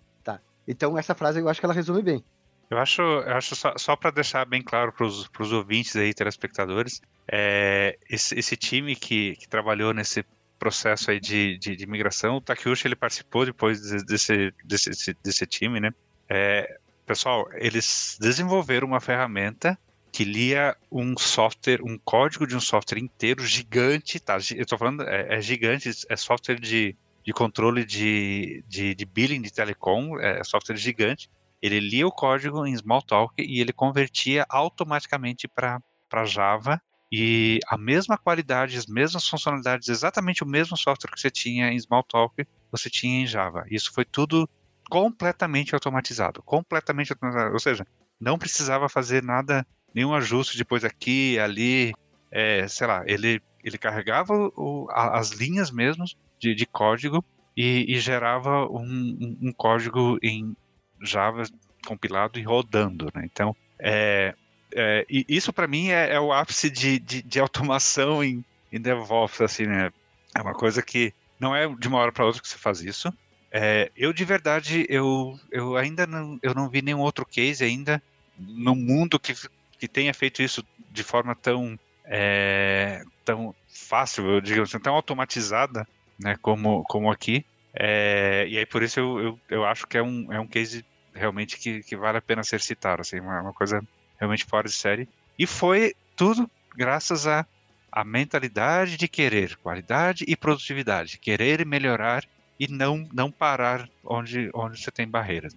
Então, essa frase eu acho que ela resume bem. Eu acho, eu acho só, só para deixar bem claro para os ouvintes aí, telespectadores, é, esse, esse, time que, que trabalhou nesse processo aí de, de, de migração, o Takeuchi ele participou depois desse, desse, desse, desse time, né? É, pessoal, eles desenvolveram uma ferramenta que lia um software, um código de um software inteiro gigante, tá? Eu tô falando, é, é gigante, é software de, de controle de, de, de billing de telecom, é software gigante. Ele lia o código em Smalltalk e ele convertia automaticamente para Java e a mesma qualidade, as mesmas funcionalidades, exatamente o mesmo software que você tinha em Smalltalk, você tinha em Java. Isso foi tudo completamente automatizado, completamente automatizado. Ou seja, não precisava fazer nada, nenhum ajuste depois aqui, ali, é, sei lá, ele, ele carregava o, as linhas mesmo de, de código e, e gerava um, um, código em Java compilado e rodando, né? Então, é, é, isso para mim é, é, o ápice de, de, de automação em, em DevOps, assim, né? É uma coisa que não é de uma hora para outra que você faz isso, é, eu de verdade, eu, eu ainda não, eu não vi nenhum outro case ainda no mundo que, que tenha feito isso de forma tão, é, tão fácil, digo assim, tão automatizada, né, como, como aqui. É, e aí por isso eu, eu, eu, acho que é um, é um case realmente que, que vale a pena ser citado, assim, uma, uma coisa realmente fora de série. E foi tudo graças a a mentalidade de querer qualidade e produtividade, querer melhorar e não, não parar onde, onde você tem barreiras.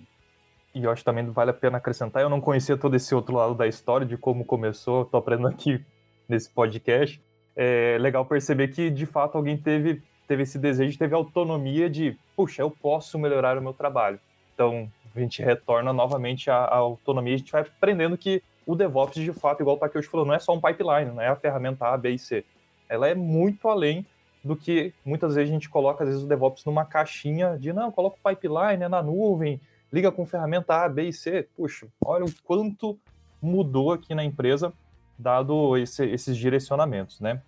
E eu acho também vale a pena acrescentar, eu não conhecia todo esse outro lado da história, de como começou, estou aprendendo aqui nesse podcast. É legal perceber que, de fato, alguém teve, teve esse desejo, teve autonomia de, puxa, eu posso melhorar o meu trabalho. Então, a gente retorna novamente à, à autonomia, a gente vai aprendendo que o DevOps, de fato, igual o Takeuchi falou, não é só um pipeline, não é a ferramenta A, B e C. Ela é muito além do que muitas vezes a gente coloca, às vezes, o DevOps numa caixinha de, não, coloca o pipeline, é na nuvem, liga com ferramenta A, B e C. Puxa, olha o quanto mudou aqui na empresa, dado esse, esses direcionamentos, né?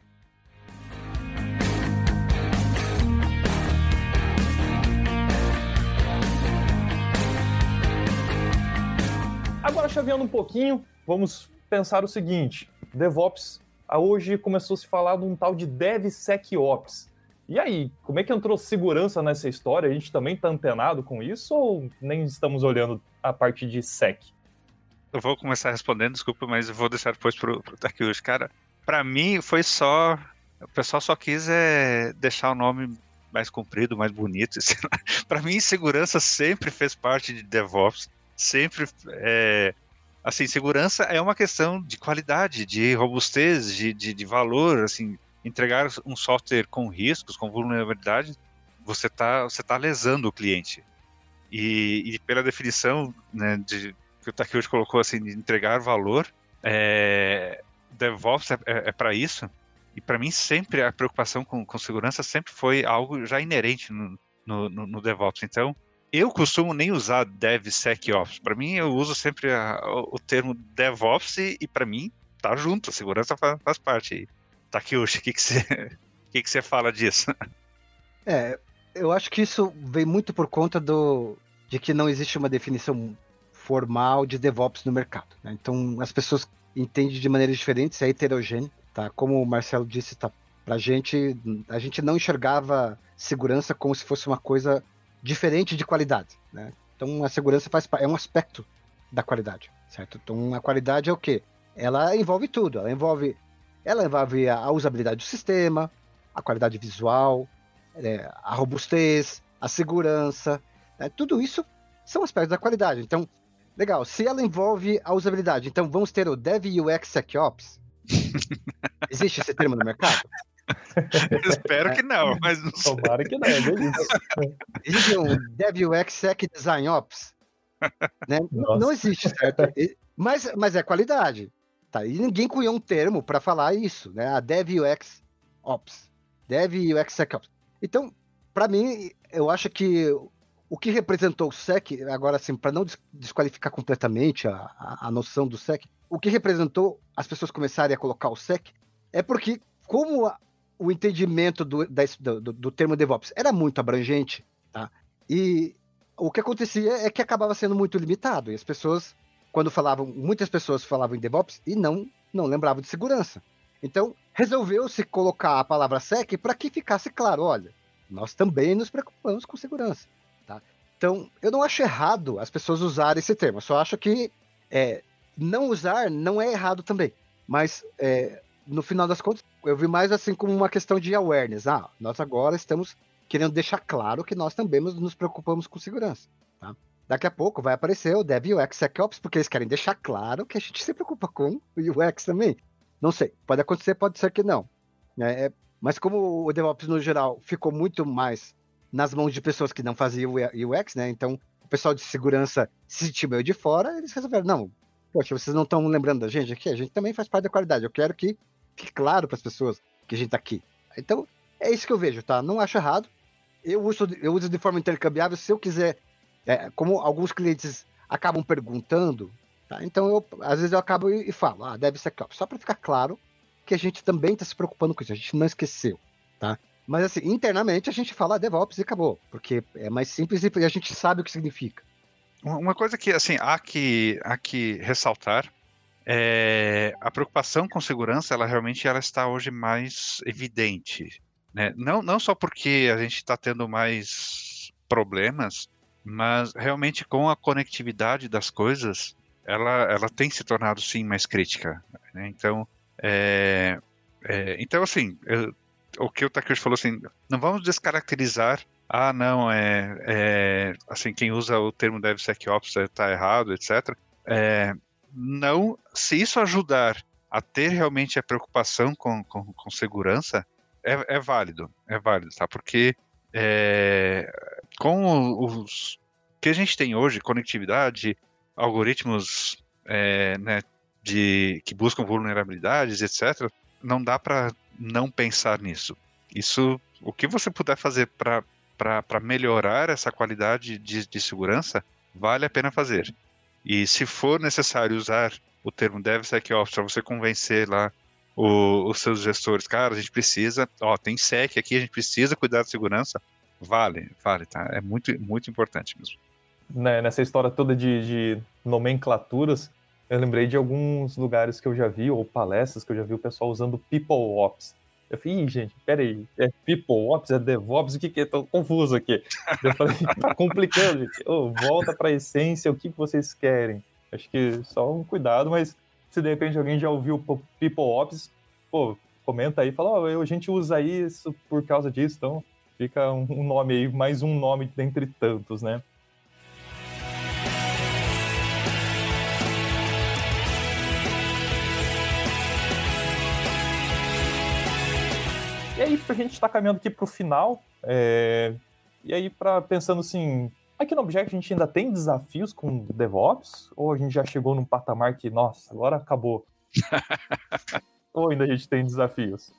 Agora, chaveando um pouquinho, vamos pensar o seguinte: DevOps hoje começou a se falar de um tal de DevSecOps. E aí, como é que entrou segurança nessa história? A gente também está antenado com isso ou nem estamos olhando a parte de sec? Eu vou começar respondendo, desculpa, mas eu vou deixar depois pro, pro Takiushi. Cara, para mim foi só. O pessoal só quis é, deixar o nome mais comprido, mais bonito. Para mim, segurança sempre fez parte de DevOps. Sempre é, assim, segurança é uma questão de qualidade, de robustez, de, de, de valor, assim, entregar um software com riscos, com vulnerabilidade, você está você tá lesando o cliente. E, e pela definição né, de, que o Takeuchi colocou, assim, de entregar valor, é, DevOps é, é, é para isso. E para mim, sempre a preocupação com, com segurança sempre foi algo já inerente no, no, no DevOps. Então, eu costumo nem usar DevSecOps. Para mim, eu uso sempre a, o termo DevOps e, e para mim tá junto. A segurança faz, faz parte. Takeuchi, o que, que você que, que você fala disso? É, eu acho que isso vem muito por conta do de que não existe uma definição formal de DevOps no mercado. Né? Então, as pessoas entende de maneiras diferentes, é heterogêneo, tá? Como o Marcelo disse, tá? Pra gente, a gente não enxergava segurança como se fosse uma coisa diferente de qualidade, né? Então a segurança faz é um aspecto da qualidade, certo? Então a qualidade é o quê? Ela envolve tudo, ela envolve ela envolve a usabilidade do sistema, a qualidade visual, é, a robustez, a segurança, né? tudo isso são aspectos da qualidade. Então, legal, se ela envolve a usabilidade, então vamos ter o Dev UX SecOps. Existe esse termo no mercado? Espero que não, mas não sei. Tomara que não, é. Existe um Dev UX Sec Design Ops? Né? Não existe, certo? Mas, mas é qualidade. Tá? E ninguém cunhou um termo para falar isso, né? A Dev UX Ops. Dev UX SecOps. Então, para mim, eu acho que o que representou o SEC, agora assim, para não desqualificar completamente a, a, a, noção do SEC, o que representou as pessoas começarem a colocar o SEC é porque, como a, o entendimento do, da, do, do, termo DevOps era muito abrangente, tá? E o que acontecia é que acabava sendo muito limitado, e as pessoas, quando falavam, muitas pessoas falavam em DevOps e não, não lembravam de segurança. Então, resolveu-se colocar a palavra SEC para que ficasse claro, olha, nós também nos preocupamos com segurança. Tá? Então, eu não acho errado as pessoas usarem esse termo, eu só acho que é, não usar não é errado também. Mas, é, no final das contas, eu vi mais assim como uma questão de awareness. Ah, nós agora estamos querendo deixar claro que nós também nos preocupamos com segurança. Tá? Daqui a pouco vai aparecer o Dev UX SecOps, porque eles querem deixar claro que a gente se preocupa com o UX também. Não sei, pode acontecer, pode ser que não. É, é mas como o DevOps no geral ficou muito mais nas mãos de pessoas que não faziam UX, né? Então o pessoal de segurança se sentiu meio de fora, eles resolveram, não, poxa, vocês não estão lembrando da gente aqui? A gente também faz parte da qualidade. Eu quero que fique claro para as pessoas que a gente está aqui. Então, é isso que eu vejo, tá? Não acho errado. Eu uso, eu uso de forma intercambiável. Se eu quiser, é, como alguns clientes acabam perguntando, tá? então eu, às vezes eu acabo e, e falo, ah, deve ser só para ficar claro que a gente também está se preocupando com isso, a gente não esqueceu, tá? Mas assim, internamente a gente fala DevOps e acabou, porque é mais simples e a gente sabe o que significa. Uma coisa que assim há que, há que ressaltar é a preocupação com segurança, ela realmente ela está hoje mais evidente, né? Não, não só porque a gente está tendo mais problemas, mas realmente com a conectividade das coisas, ela, ela tem se tornado sim mais crítica. Né? Então é, é, então, assim, eu, o que o Takeuchi falou assim, não vamos descaracterizar, ah, não, é, é assim, quem usa o termo DevSecOps está errado, etc. É, não, se isso ajudar a ter realmente a preocupação com, com, com segurança, é, é, válido, é válido, tá? Porque é, com os que a gente tem hoje, conectividade, algoritmos é, né, de que buscam vulnerabilidades, etc. Não dá para não pensar nisso. Isso, o que você puder fazer para melhorar essa qualidade de, de segurança, vale a pena fazer. E se for necessário usar o termo DevSecOps para você convencer lá o, os seus gestores, cara, a gente precisa, ó, tem SEC aqui, a gente precisa cuidar da segurança, vale, vale, tá? É muito, muito importante mesmo. Né, nessa história toda de, de nomenclaturas, eu lembrei de alguns lugares que eu já vi, ou palestras que eu já vi o pessoal usando People Ops. Eu falei, Ih, gente, peraí, é People Ops, é DevOps, o que que é? Tô confuso aqui. Eu falei, tá complicando, gente. Oh, volta pra essência, o que, que vocês querem? Acho que só um cuidado, mas se de repente alguém já ouviu People Ops, pô, comenta aí, fala, oh, a gente usa isso por causa disso, então fica um nome aí, mais um nome dentre tantos, né? Aí, a gente está caminhando aqui para o final, é... e aí, pra, pensando assim, aqui no Object a gente ainda tem desafios com DevOps? Ou a gente já chegou num patamar que, nossa, agora acabou? ou ainda a gente tem desafios?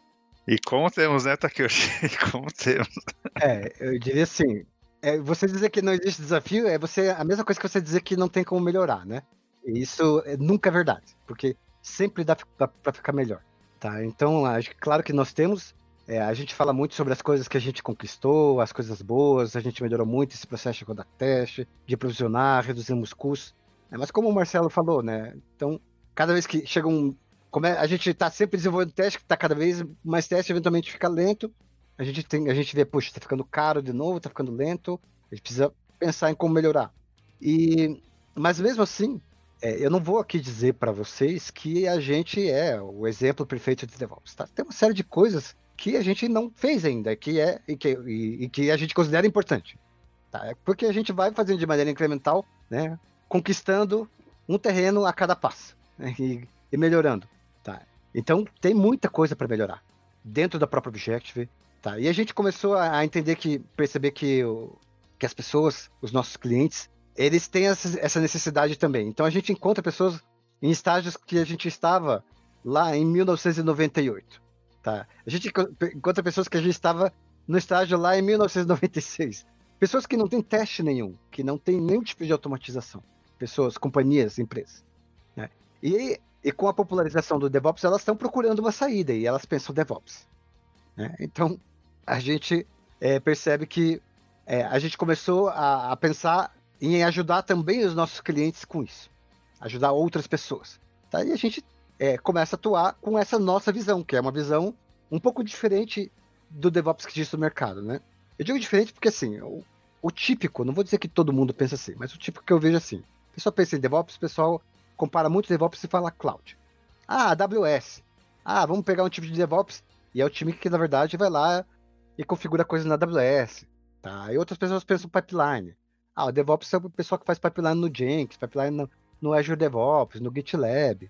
E como temos, né, Takeuchi? como temos. É, eu diria assim, é, você dizer que não existe desafio é você a mesma coisa que você dizer que não tem como melhorar, né? E isso é, nunca é verdade, porque sempre dá para ficar melhor, tá? Então, acho que claro que nós temos é, a gente fala muito sobre as coisas que a gente conquistou, as coisas boas, a gente melhorou muito esse processo de contact teste, de provisionar, reduzimos custos. É, mas como o Marcelo falou, né? Então, cada vez que chega um. É, a gente está sempre desenvolvendo teste, que está cada vez mais teste, eventualmente fica lento. A gente, tem, a gente vê, puxa, está ficando caro de novo, está ficando lento. A gente precisa pensar em como melhorar. E, mas mesmo assim, é, eu não vou aqui dizer para vocês que a gente é o exemplo perfeito de DevOps. Tá? Tem uma série de coisas que a gente não fez ainda, que é e que, e, e que a gente considera importante. Tá? É porque a gente vai fazendo de maneira incremental, né? conquistando um terreno a cada passo né? e, e, melhorando. Tá? Então tem muita coisa para melhorar dentro da própria Objective. Tá? E a gente começou a, a entender que, perceber que, o, que as pessoas, os nossos clientes, eles têm essa necessidade também. Então a gente encontra pessoas em estágios que a gente estava lá em 1998. Tá? A gente encontra pessoas que a gente estava no estágio lá em 1996. Pessoas que não têm teste nenhum, que não têm nenhum tipo de automatização. Pessoas, companhias, empresas. Né? E, e com a popularização do DevOps, elas estão procurando uma saída e elas pensam DevOps. Né? Então, a gente é, percebe que é, a gente começou a, a pensar em ajudar também os nossos clientes com isso, ajudar outras pessoas. Tá? E a gente é, começa a atuar com essa nossa visão, que é uma visão um pouco diferente do DevOps que existe no mercado, né? Eu digo diferente porque, assim, o, o, típico, não vou dizer que todo mundo pensa assim, mas o típico que eu vejo assim, o pessoal pensa em DevOps, o pessoal compara muito DevOps e fala Cloud. Ah, AWS. Ah, vamos pegar um tipo de DevOps, e é o time que, na verdade, vai lá e configura coisas na AWS. Tá? E outras pessoas pensam pipeline. Ah, o DevOps é o pessoal que faz pipeline no Jenkins, pipeline no, no Azure DevOps, no GitLab.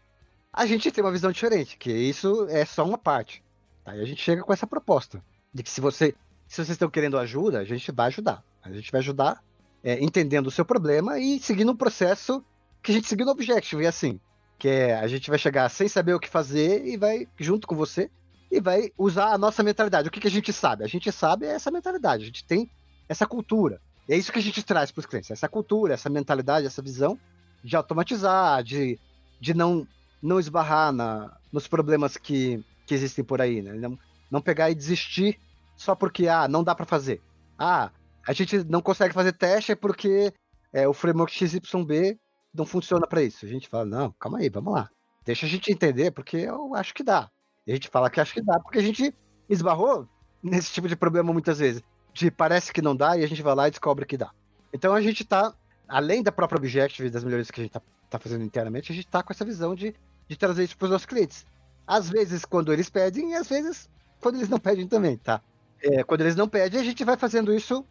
A gente tem uma visão diferente, que isso é só uma parte. E a gente chega com essa proposta de que se você se vocês estão querendo ajuda, a gente vai ajudar. A gente vai ajudar é, entendendo o seu problema e seguindo um processo que a gente seguiu no Objective, e assim, que é a gente vai chegar sem saber o que fazer e vai junto com você e vai usar a nossa mentalidade. O que, que a gente sabe? A gente sabe essa mentalidade, a gente tem essa cultura. E é isso que a gente traz para os clientes, essa cultura, essa mentalidade, essa visão de automatizar, de, de não, não esbarrar na, nos problemas que, que existem por aí, né? Não, não pegar e desistir só porque, ah, não dá para fazer. Ah, a gente não consegue fazer teste porque é, o framework XYB não funciona para isso. A gente fala, não, calma aí, vamos lá. Deixa a gente entender, porque eu acho que dá. A gente fala que acho que dá, porque a gente esbarrou nesse tipo de problema muitas vezes de parece que não dá e a gente vai lá e descobre que dá. Então a gente está, além da própria Objective, das melhorias que a gente está tá fazendo internamente, a gente está com essa visão de, de trazer isso para os nossos clientes. Às vezes quando eles pedem e às vezes quando eles não pedem também, tá? É, quando eles não pedem, a gente vai fazendo isso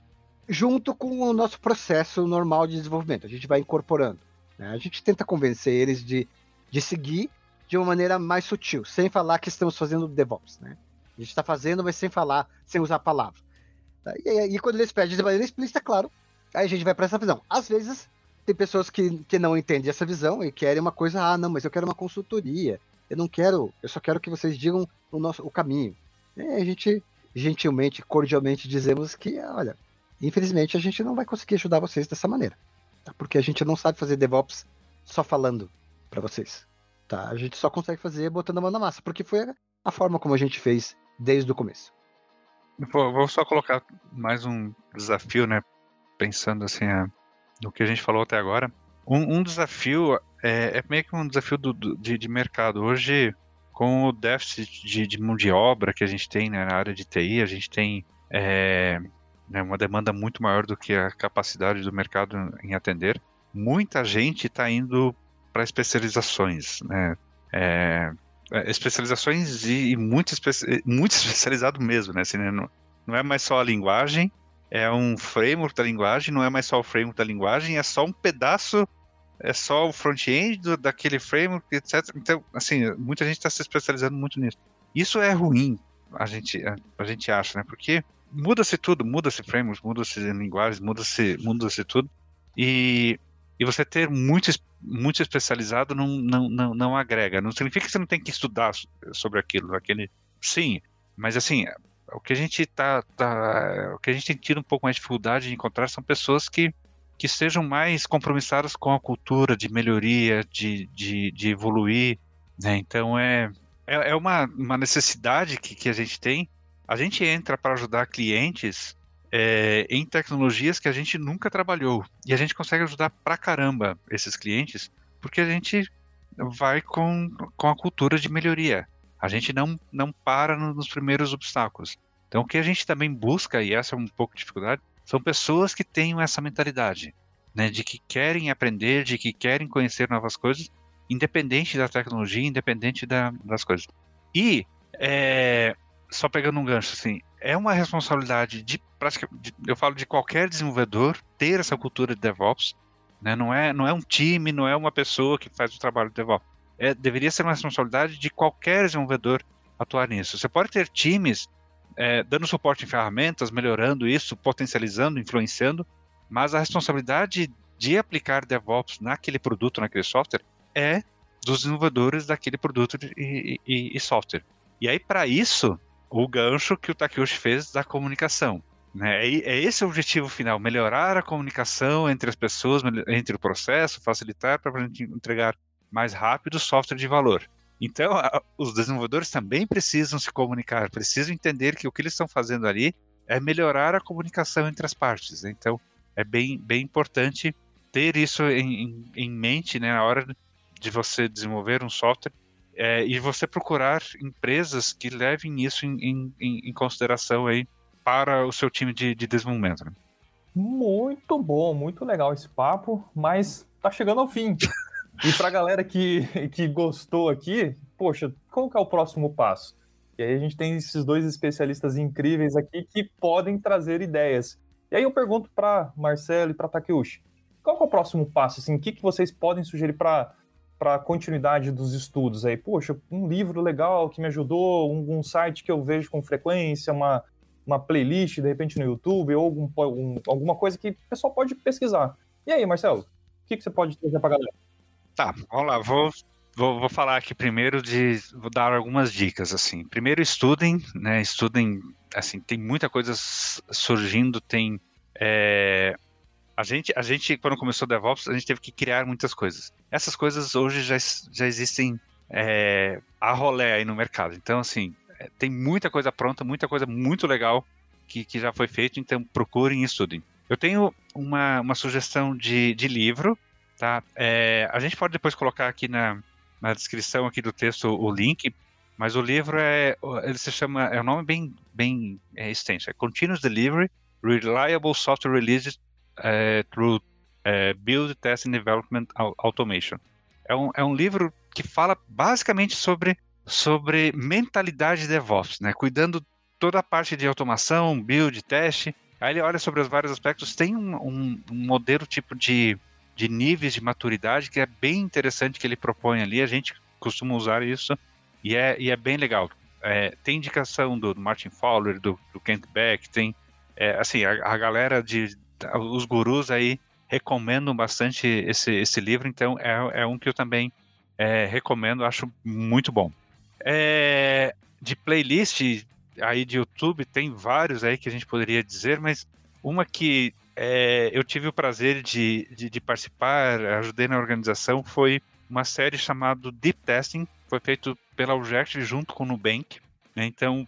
junto com o nosso processo normal de desenvolvimento. A gente vai incorporando. Né? A gente tenta convencer eles de, de seguir de uma maneira mais sutil, sem falar que estamos fazendo DevOps. Né? A gente está fazendo, mas sem falar, sem usar a palavra. E, e, quando eles pedem de maneira explícita, claro, aí a gente vai para essa visão. Às vezes, tem pessoas que, que não entendem essa visão e querem uma coisa, ah, não, mas eu quero uma consultoria. Eu não quero, eu só quero que vocês digam o nosso o caminho. E a gente gentilmente, cordialmente dizemos que, olha, infelizmente a gente não vai conseguir ajudar vocês dessa maneira, tá? Porque a gente não sabe fazer DevOps só falando para vocês, tá? A gente só consegue fazer botando a mão na massa, porque foi a forma como a gente fez desde o começo. Vou, vou só colocar mais um desafio, né? Pensando assim, é, no que a gente falou até agora. Um, um desafio é, é, meio que um desafio do, do, de, de, mercado. Hoje, com o déficit de, de, mão de obra que a gente tem né, na área de TI, a gente tem é, né, uma demanda muito maior do que a capacidade do mercado em atender. Muita gente está indo para especializações, né? É, é, especializações e, e muito, especi muito especializado mesmo, né? Assim, né? Não, não, é mais só a linguagem, é um framework da linguagem, não é mais só o framework da linguagem, é só um pedaço, é só o front-end daquele framework, etc. Então, assim, muita gente está se especializando muito nisso. Isso é ruim, a gente, a, gente acha, né? Porque muda-se tudo, muda-se frameworks, muda-se linguagens, muda-se muda tudo. E e você ter muito, muito especializado não, não, não, não agrega. Não significa que você não tem que estudar sobre aquilo, aquele. Sim, mas assim, o que a gente tá, tá, o que a gente tem tido um pouco mais de dificuldade de encontrar são pessoas que que sejam mais compromissadas com a cultura de melhoria, de, de, de evoluir, né? Então é, é, é uma, uma necessidade que, que a gente tem. A gente entra para ajudar clientes é, em tecnologias que a gente nunca trabalhou. E a gente consegue ajudar pra caramba esses clientes, porque a gente vai com, com a cultura de melhoria. A gente não, não para nos primeiros obstáculos. Então, o que a gente também busca, e essa é um pouco de dificuldade, são pessoas que tenham essa mentalidade, né, de que querem aprender, de que querem conhecer novas coisas, independente da tecnologia, independente da, das coisas. E, é, só pegando um gancho, assim, é uma responsabilidade de, praticamente, eu falo de qualquer desenvolvedor ter essa cultura de DevOps, né, não, é, não é um time, não é uma pessoa que faz o trabalho de DevOps. É, deveria ser uma responsabilidade de qualquer desenvolvedor atuar nisso. Você pode ter times é, dando suporte em ferramentas, melhorando isso, potencializando, influenciando, mas a responsabilidade de aplicar DevOps naquele produto, naquele software, é dos desenvolvedores daquele produto e, e, e software. E aí, para isso, o gancho que o Takeuchi fez da comunicação. Né? É, é esse o objetivo final: melhorar a comunicação entre as pessoas, entre o processo, facilitar para a gente entregar mais rápido software de valor. Então, a, os desenvolvedores também precisam se comunicar, precisam entender que o que eles estão fazendo ali é melhorar a comunicação entre as partes. Então, é bem, bem importante ter isso em, em, em mente né, na hora de você desenvolver um software é, e você procurar empresas que levem isso em, em, em consideração aí para o seu time de, de desenvolvimento. Né? Muito bom, muito legal esse papo, mas tá chegando ao fim. E para a galera que, que gostou aqui, poxa, qual que é o próximo passo? E aí a gente tem esses dois especialistas incríveis aqui que podem trazer ideias. E aí eu pergunto para Marcelo e para Takeuchi, qual é o próximo passo? Assim, o que, que vocês podem sugerir para para continuidade dos estudos aí? Poxa, um livro legal que me ajudou, um, um, site que eu vejo com frequência, uma, uma playlist, de repente, no YouTube, ou algum, um, alguma coisa que o pessoal pode pesquisar. E aí, Marcelo, o que, que você pode trazer para a galera? Tá, vamos lá, vou, vou, vou falar aqui primeiro de. Vou dar algumas dicas, assim. Primeiro, estudem, né? Estudem, assim, tem muita coisa surgindo, tem. É, a gente, a gente, quando começou o DevOps, a gente teve que criar muitas coisas. Essas coisas hoje já, já existem é, a rolé aí no mercado. Então, assim, é, tem muita coisa pronta, muita coisa muito legal que, que já foi feito, então procurem e estudem. Eu tenho uma, uma sugestão de, de livro Tá? É, a gente pode depois colocar aqui na, na descrição aqui do texto o link, mas o livro é, ele se chama, é um nome bem, bem é, extenso, é Continuous Delivery, Reliable Software Releases é, Through é, Build, Test and Development Automation. É um, é um livro que fala basicamente sobre, sobre mentalidade DevOps, né? cuidando toda a parte de automação, build, teste. Aí ele olha sobre os vários aspectos, tem um, um, um modelo tipo de de níveis de maturidade que é bem interessante que ele propõe ali. A gente costuma usar isso e é, e é bem legal. É, tem indicação do, Martin Fowler, do, do Kent Beck, tem é, assim a, a, galera de os gurus aí recomendam bastante esse, esse livro, então é, é um que eu também é, recomendo, acho muito bom. É, de playlist aí de YouTube tem vários aí que a gente poderia dizer, mas uma que é, eu tive o prazer de, de, de, participar, ajudei na organização, foi uma série chamada Deep Testing, foi feito pela Uject junto com o Nubank. Né? Então,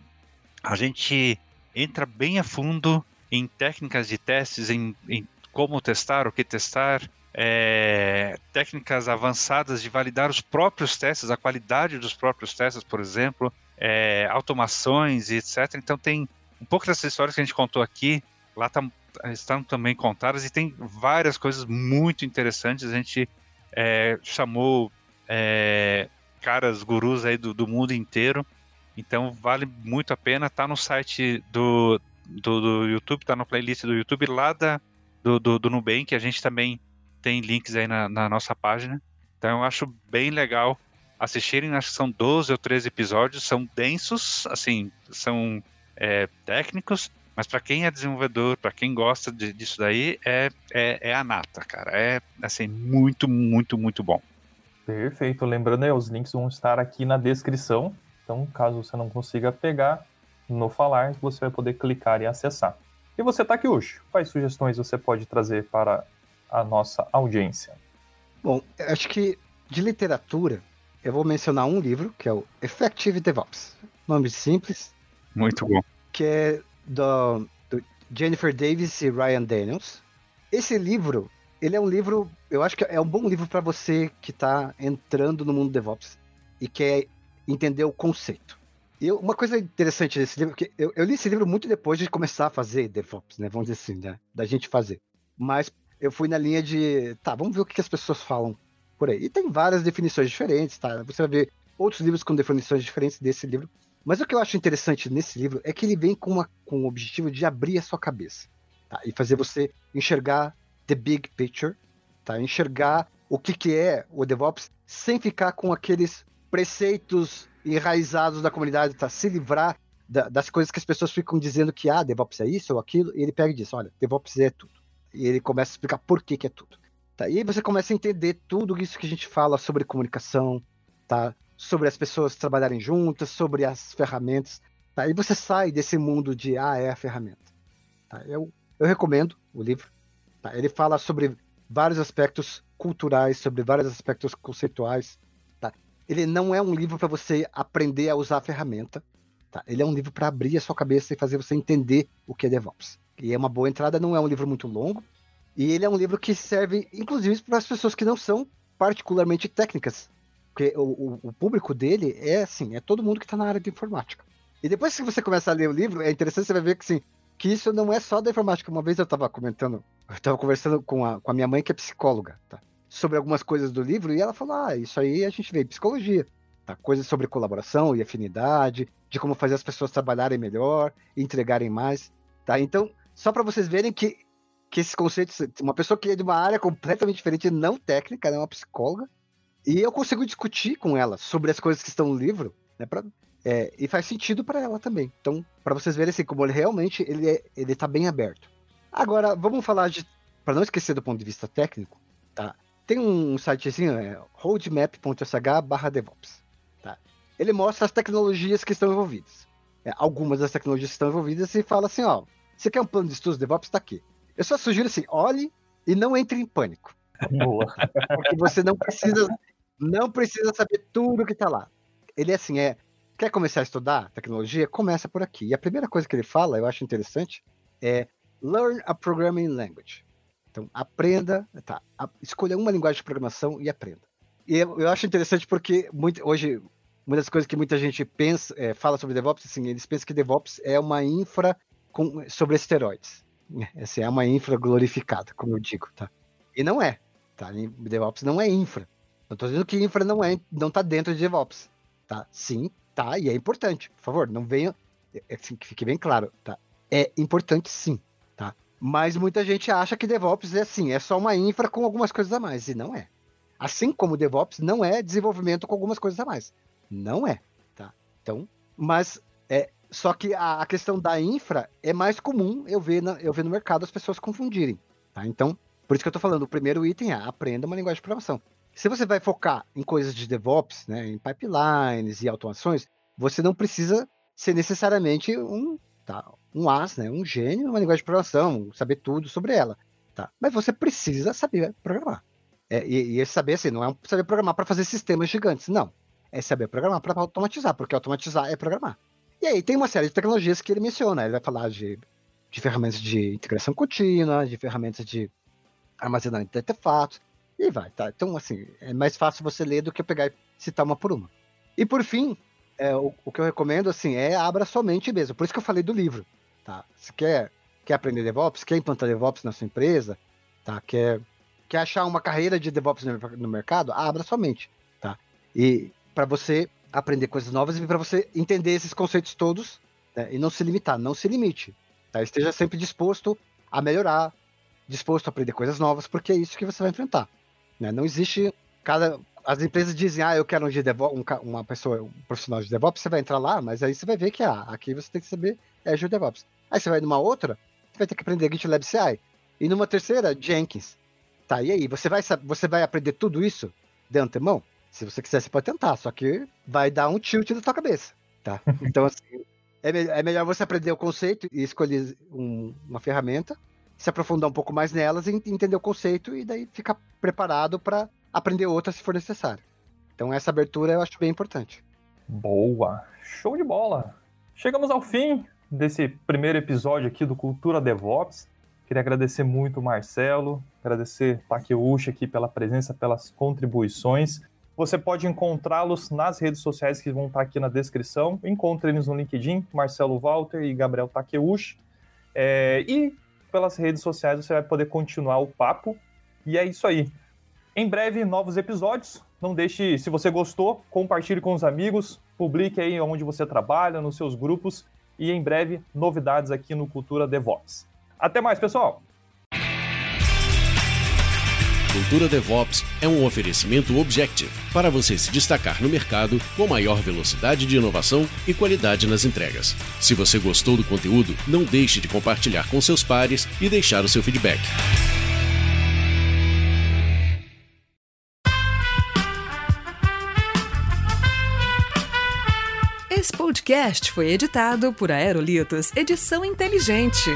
a gente entra bem a fundo em técnicas de testes, em, em como testar, o que testar, é, técnicas avançadas de validar os próprios testes, a qualidade dos próprios testes, por exemplo, é, automações e etc. Então tem um pouco dessas histórias que a gente contou aqui, lá está estão também contadas e tem várias coisas muito interessantes. A gente é, chamou é, caras gurus aí do, do, mundo inteiro, então vale muito a pena. Tá no site do, do, do YouTube, tá na playlist do YouTube lá da, do, do, do Nubank. A gente também tem links aí na, na nossa página. Então eu acho bem legal assistirem. Acho que são 12 ou 13 episódios, são densos, assim, são é, técnicos, mas para quem é desenvolvedor, para quem gosta de, disso daí, é, é, é, a nata, cara. É assim, muito, muito, muito bom. Perfeito. Lembrando aí, os links vão estar aqui na descrição. Então, caso você não consiga pegar no falar, você vai poder clicar e acessar. E você, Takiushi, quais sugestões você pode trazer para a nossa audiência? Bom, acho que de literatura, eu vou mencionar um livro, que é o Effective DevOps. Nome simples. Muito bom. Que é do, do Jennifer Davis e Ryan Daniels. Esse livro, ele é um livro eu acho que é um bom livro para você que está entrando no mundo DevOps e quer entender o conceito. E uma coisa interessante desse livro, que eu, eu, li esse livro muito depois de começar a fazer DevOps, né? Vamos dizer assim, né? Da gente fazer. Mas eu fui na linha de, tá, vamos ver o que as pessoas falam por aí. E tem várias definições diferentes, tá? Você vai ver outros livros com definições diferentes desse livro. Mas o que eu acho interessante nesse livro é que ele vem com, uma, com o objetivo de abrir a sua cabeça tá? e fazer você enxergar the big picture, tá? enxergar o que, que é o DevOps sem ficar com aqueles preceitos enraizados da comunidade, tá? se livrar da, das coisas que as pessoas ficam dizendo que ah, DevOps é isso ou aquilo, e ele pega e diz, olha, DevOps é tudo. E ele começa a explicar por que, que é tudo. Tá? E aí você começa a entender tudo isso que a gente fala sobre comunicação, tá? Sobre as pessoas trabalharem juntas, sobre as ferramentas. Tá? E você sai desse mundo de, ah, é a ferramenta. Tá? Eu, eu recomendo o livro. Tá? Ele fala sobre vários aspectos culturais, sobre vários aspectos conceituais. Tá? Ele não é um livro para você aprender a usar a ferramenta. Tá? Ele é um livro para abrir a sua cabeça e fazer você entender o que é DevOps. E é uma boa entrada, não é um livro muito longo. E ele é um livro que serve, inclusive, para as pessoas que não são particularmente técnicas. Porque o, o, público dele é assim, é todo mundo que está na área de informática. E depois que você começa a ler o livro, é interessante você vai ver que, assim, que isso não é só da informática. Uma vez eu estava comentando, eu estava conversando com a, com a minha mãe, que é psicóloga, tá? sobre algumas coisas do livro, e ela falou: Ah, isso aí a gente vê em psicologia. Tá? Coisas sobre colaboração e afinidade, de como fazer as pessoas trabalharem melhor, entregarem mais. Tá? Então, só para vocês verem que, que esses conceitos, uma pessoa que é de uma área completamente diferente, não técnica, é uma psicóloga, e eu consigo discutir com ela sobre as coisas que estão no livro, né, pra, é, e faz sentido para ela também. Então, para vocês verem assim, como ele realmente ele, é, ele tá bem aberto. Agora, vamos falar de, para não esquecer do ponto de vista técnico, tá? Tem um sitezinho, é roadmap.sh/devops. Tá? Ele mostra as tecnologias que estão envolvidas. É, algumas das tecnologias que estão envolvidas e fala assim, ó, você quer um plano de estudos DevOps? Está aqui. Eu só sugiro assim, olhe e não entre em pânico. Boa. Porque você não precisa, não precisa saber tudo que está lá. Ele é assim, é, quer começar a estudar tecnologia? Começa por aqui. E a primeira coisa que ele fala, eu acho interessante, é learn a programming language. Então, aprenda, tá, a, escolha uma linguagem de programação e aprenda. E eu, eu acho interessante porque muito, hoje uma das coisas que muita gente pensa, é, fala sobre DevOps, assim, eles pensam que DevOps é uma infra com, sobre esteroides. Essa é uma infra glorificada, como eu digo, tá? E não é, tá? DevOps não é infra. Não tô dizendo que infra não é, não tá dentro de DevOps, tá? Sim, tá, e é importante. Por favor, não venha, é, é, assim, que fique bem claro, tá? É importante sim, tá? Mas muita gente acha que DevOps é assim, é só uma infra com algumas coisas a mais, e não é. Assim como DevOps não é desenvolvimento com algumas coisas a mais. Não é, tá? Então, mas é, só que a, a, questão da infra é mais comum eu ver, na, eu ver no mercado as pessoas confundirem. Tá? Então, por isso que eu estou falando, o primeiro item é aprenda uma linguagem de programação. Se você vai focar em coisas de DevOps, né, em pipelines e automações, você não precisa ser necessariamente um, tá, um as, né, um gênio numa linguagem de programação, saber tudo sobre ela. Tá? Mas você precisa saber programar. É, e, e saber assim, não é saber programar para fazer sistemas gigantes, não. É saber programar para automatizar, porque automatizar é programar. E aí tem uma série de tecnologias que ele menciona. Ele vai falar de, de ferramentas de integração contínua, de ferramentas de armazenamento de artefatos, e vai, tá? Então, assim, é mais fácil você ler do que eu pegar e citar uma por uma. E por fim, é, o, o, que eu recomendo, assim, é abra sua mente mesmo. Por isso que eu falei do livro, tá? Se quer, quer aprender DevOps, quer implantar DevOps na sua empresa, tá? Quer, quer achar uma carreira de DevOps no, no mercado, abra sua mente, tá? E para você aprender coisas novas e para você entender esses conceitos todos né, e não se limitar, não se limite. Tá? Esteja sempre disposto a melhorar, disposto a aprender coisas novas, porque é isso que você vai enfrentar. Né? Não existe cada. As empresas dizem, ah, eu quero um, de DevOps, um, uma pessoa, um profissional de DevOps, você vai entrar lá, mas aí você vai ver que ah, aqui você tem que saber Azure DevOps. Aí você vai numa outra, você vai ter que aprender GitLab CI. E numa terceira, Jenkins. Tá, e aí? Você vai, você vai aprender tudo isso de antemão? Se você quiser, você pode tentar, só que vai dar um tilt na tua cabeça, tá? Então, assim, é, me é melhor você aprender o conceito e escolher um, uma ferramenta, se aprofundar um pouco mais nelas entender o conceito e daí ficar preparado para aprender outra se for necessário. Então, essa abertura eu acho bem importante. Boa! Show de bola! Chegamos ao fim desse primeiro episódio aqui do Cultura DevOps. Queria agradecer muito o Marcelo, agradecer Takeuchi aqui pela presença, pelas contribuições. Você pode encontrá-los nas redes sociais que vão estar aqui na descrição. Encontre eles no LinkedIn, Marcelo Walter e Gabriel Takeuchi. É, e pelas redes sociais você vai poder continuar o papo. E é isso aí. Em breve, novos episódios. Não deixe, se você gostou, compartilhe com os amigos, publique aí onde você trabalha, nos seus grupos. E em breve, novidades aqui no Cultura DevOps. Até mais, pessoal! Cultura DevOps é um oferecimento Objective para você se destacar no mercado com maior velocidade de inovação e qualidade nas entregas. Se você gostou do conteúdo, não deixe de compartilhar com seus pares e deixar o seu feedback. Esse podcast foi editado por Aerolitos Edição Inteligente.